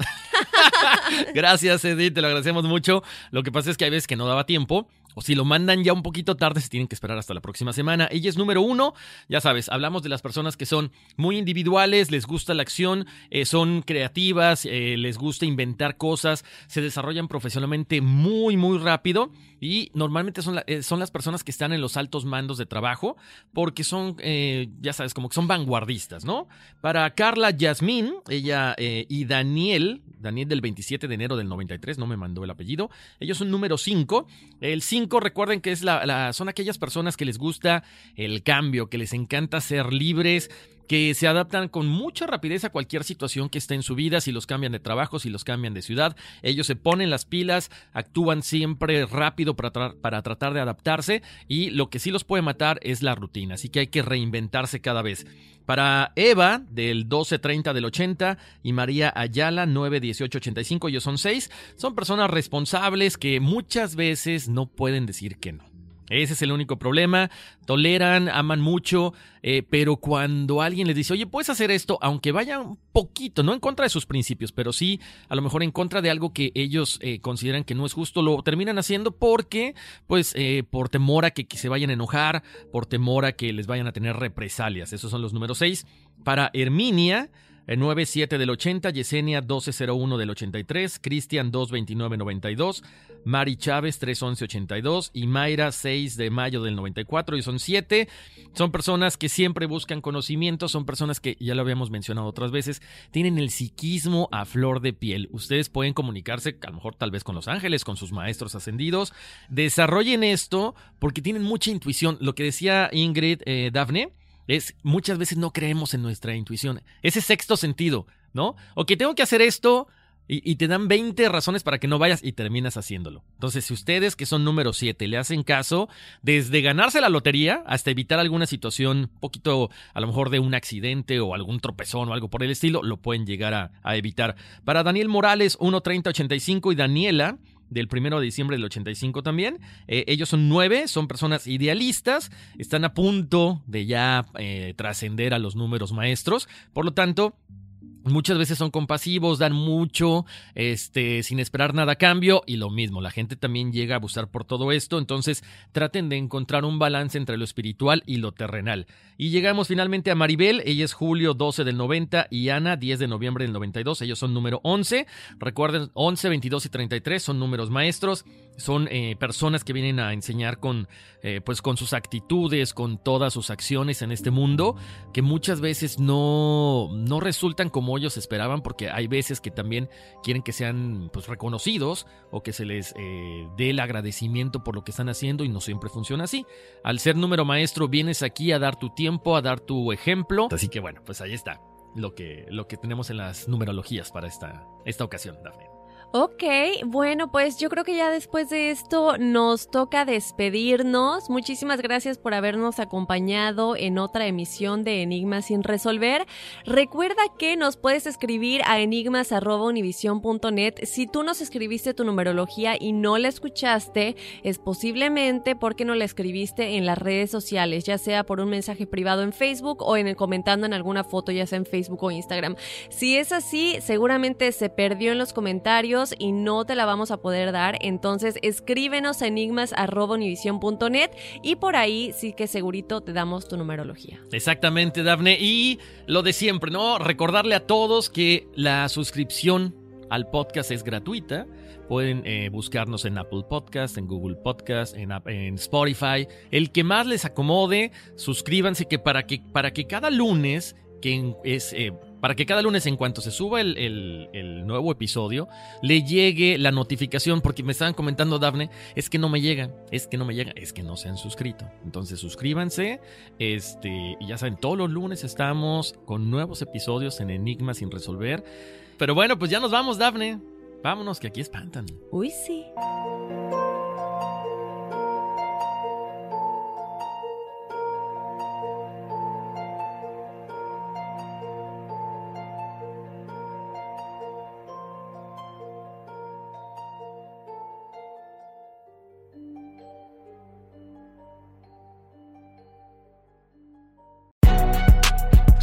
Gracias, Edith, te lo agradecemos mucho. Lo que pasa es que hay veces que no daba tiempo o si lo mandan ya un poquito tarde, se tienen que esperar hasta la próxima semana. Ella es número uno, ya sabes, hablamos de las personas que son muy individuales, les gusta la acción, eh, son creativas, eh, les gusta inventar cosas, se desarrollan profesionalmente muy, muy rápido y normalmente son, eh, son las personas que están en los altos mandos de trabajo porque son, ya sabes, como que son vanguardistas, ¿no? Para Carla Yasmín, ella y Daniel, Daniel del 27 de enero del 93, no me mandó el apellido, ellos son número 5, el 5 recuerden que es la, son aquellas personas que les gusta el cambio, que les encanta ser libres, que se adaptan con mucha rapidez a cualquier situación que esté en su vida, si los cambian de trabajo, si los cambian de ciudad, ellos se ponen las pilas, actúan siempre rápido para, para tratar de adaptarse y lo que sí los puede matar es la rutina, así que hay que reinventarse cada vez. Para Eva, del 1230 del 80, y María Ayala, 91885, ellos son seis, son personas responsables que muchas veces no pueden decir que no. Ese es el único problema. Toleran, aman mucho, eh, pero cuando alguien les dice, oye, puedes hacer esto, aunque vaya un poquito, no en contra de sus principios, pero sí a lo mejor en contra de algo que ellos eh, consideran que no es justo, lo terminan haciendo porque, pues, eh, por temor a que, se vayan a enojar, por temor a que les vayan a tener represalias. Esos son los números 6. Para Herminia, 97 del 80, Yesenia 1201 del 83, Cristian 22992, Mari Chávez 31182 y Mayra 6 de mayo del 94 y son 7. Son personas que siempre buscan conocimiento, son personas que ya lo habíamos mencionado otras veces, tienen el psiquismo a flor de piel. Ustedes pueden comunicarse a lo mejor tal vez con los ángeles, con sus maestros ascendidos. Desarrollen esto porque tienen mucha intuición. Lo que decía Ingrid eh, Dafne es muchas veces no creemos en nuestra intuición. Ese sexto sentido, ¿no? O que tengo que hacer esto y, te dan 20 razones para que no vayas y terminas haciéndolo. Entonces, si ustedes que son número 7 le hacen caso, desde ganarse la lotería hasta evitar alguna situación un poquito, a lo mejor de un accidente o algún tropezón o algo por el estilo, lo pueden llegar a, a evitar. Para Daniel Morales, 1.3085 y Daniela, del 1 de diciembre del 85 también. Eh, ellos son nueve, son personas idealistas, están a punto de ya eh, trascender a los números maestros. Por lo tanto, muchas veces son compasivos, dan mucho, este, sin esperar nada a cambio, y lo mismo, la gente también llega a abusar por todo esto, entonces traten de encontrar un balance entre lo espiritual y lo terrenal. Y llegamos finalmente a Maribel, ella es julio 12 del 90 y Ana 10 de noviembre del 92, ellos son número 11, recuerden 11, 22 y 33 son números maestros, son eh, personas que vienen a enseñar con, eh, pues con sus actitudes, con todas sus acciones en este mundo, que muchas veces no, no resultan como ellos esperaban, porque hay veces que también quieren que sean pues, reconocidos o que se les eh, dé el agradecimiento por lo que están haciendo y no siempre funciona así. Al ser número maestro vienes aquí a dar tu tiempo, a dar tu ejemplo, así que bueno, pues ahí está lo que, lo que tenemos en las numerologías para esta, esta ocasión, Dafne. Ok, bueno, pues yo creo que ya después de esto nos toca despedirnos. Muchísimas gracias por habernos acompañado en otra emisión de Enigmas sin resolver. Recuerda que nos puedes escribir a enigmas.univision.net. Si tú nos escribiste tu numerología y no la escuchaste, es posiblemente porque no la escribiste en las redes sociales, ya sea por un mensaje privado en Facebook o en el comentando en alguna foto, ya sea en Facebook o Instagram. Si es así, seguramente se perdió en los comentarios y no te la vamos a poder dar. Entonces escríbenos a enigmas.univision.net y por ahí sí que segurito te damos tu numerología. Exactamente, Dafne. Y lo de siempre, ¿no? Recordarle a todos que la suscripción al podcast es gratuita. Pueden eh, buscarnos en Apple Podcast, en Google Podcast, en, en, Spotify. El que más les acomode, suscríbanse que para que, para que cada lunes, que es... Eh, para que cada lunes en cuanto se suba el, nuevo episodio, le llegue la notificación, porque me estaban comentando, Dafne, es que no me llega, es que no me llega, es que no se han suscrito. Entonces suscríbanse, este, y ya saben, todos los lunes estamos con nuevos episodios en Enigmas sin resolver. Pero bueno, pues ya nos vamos, Dafne. Vámonos, que aquí espantan. Uy, sí.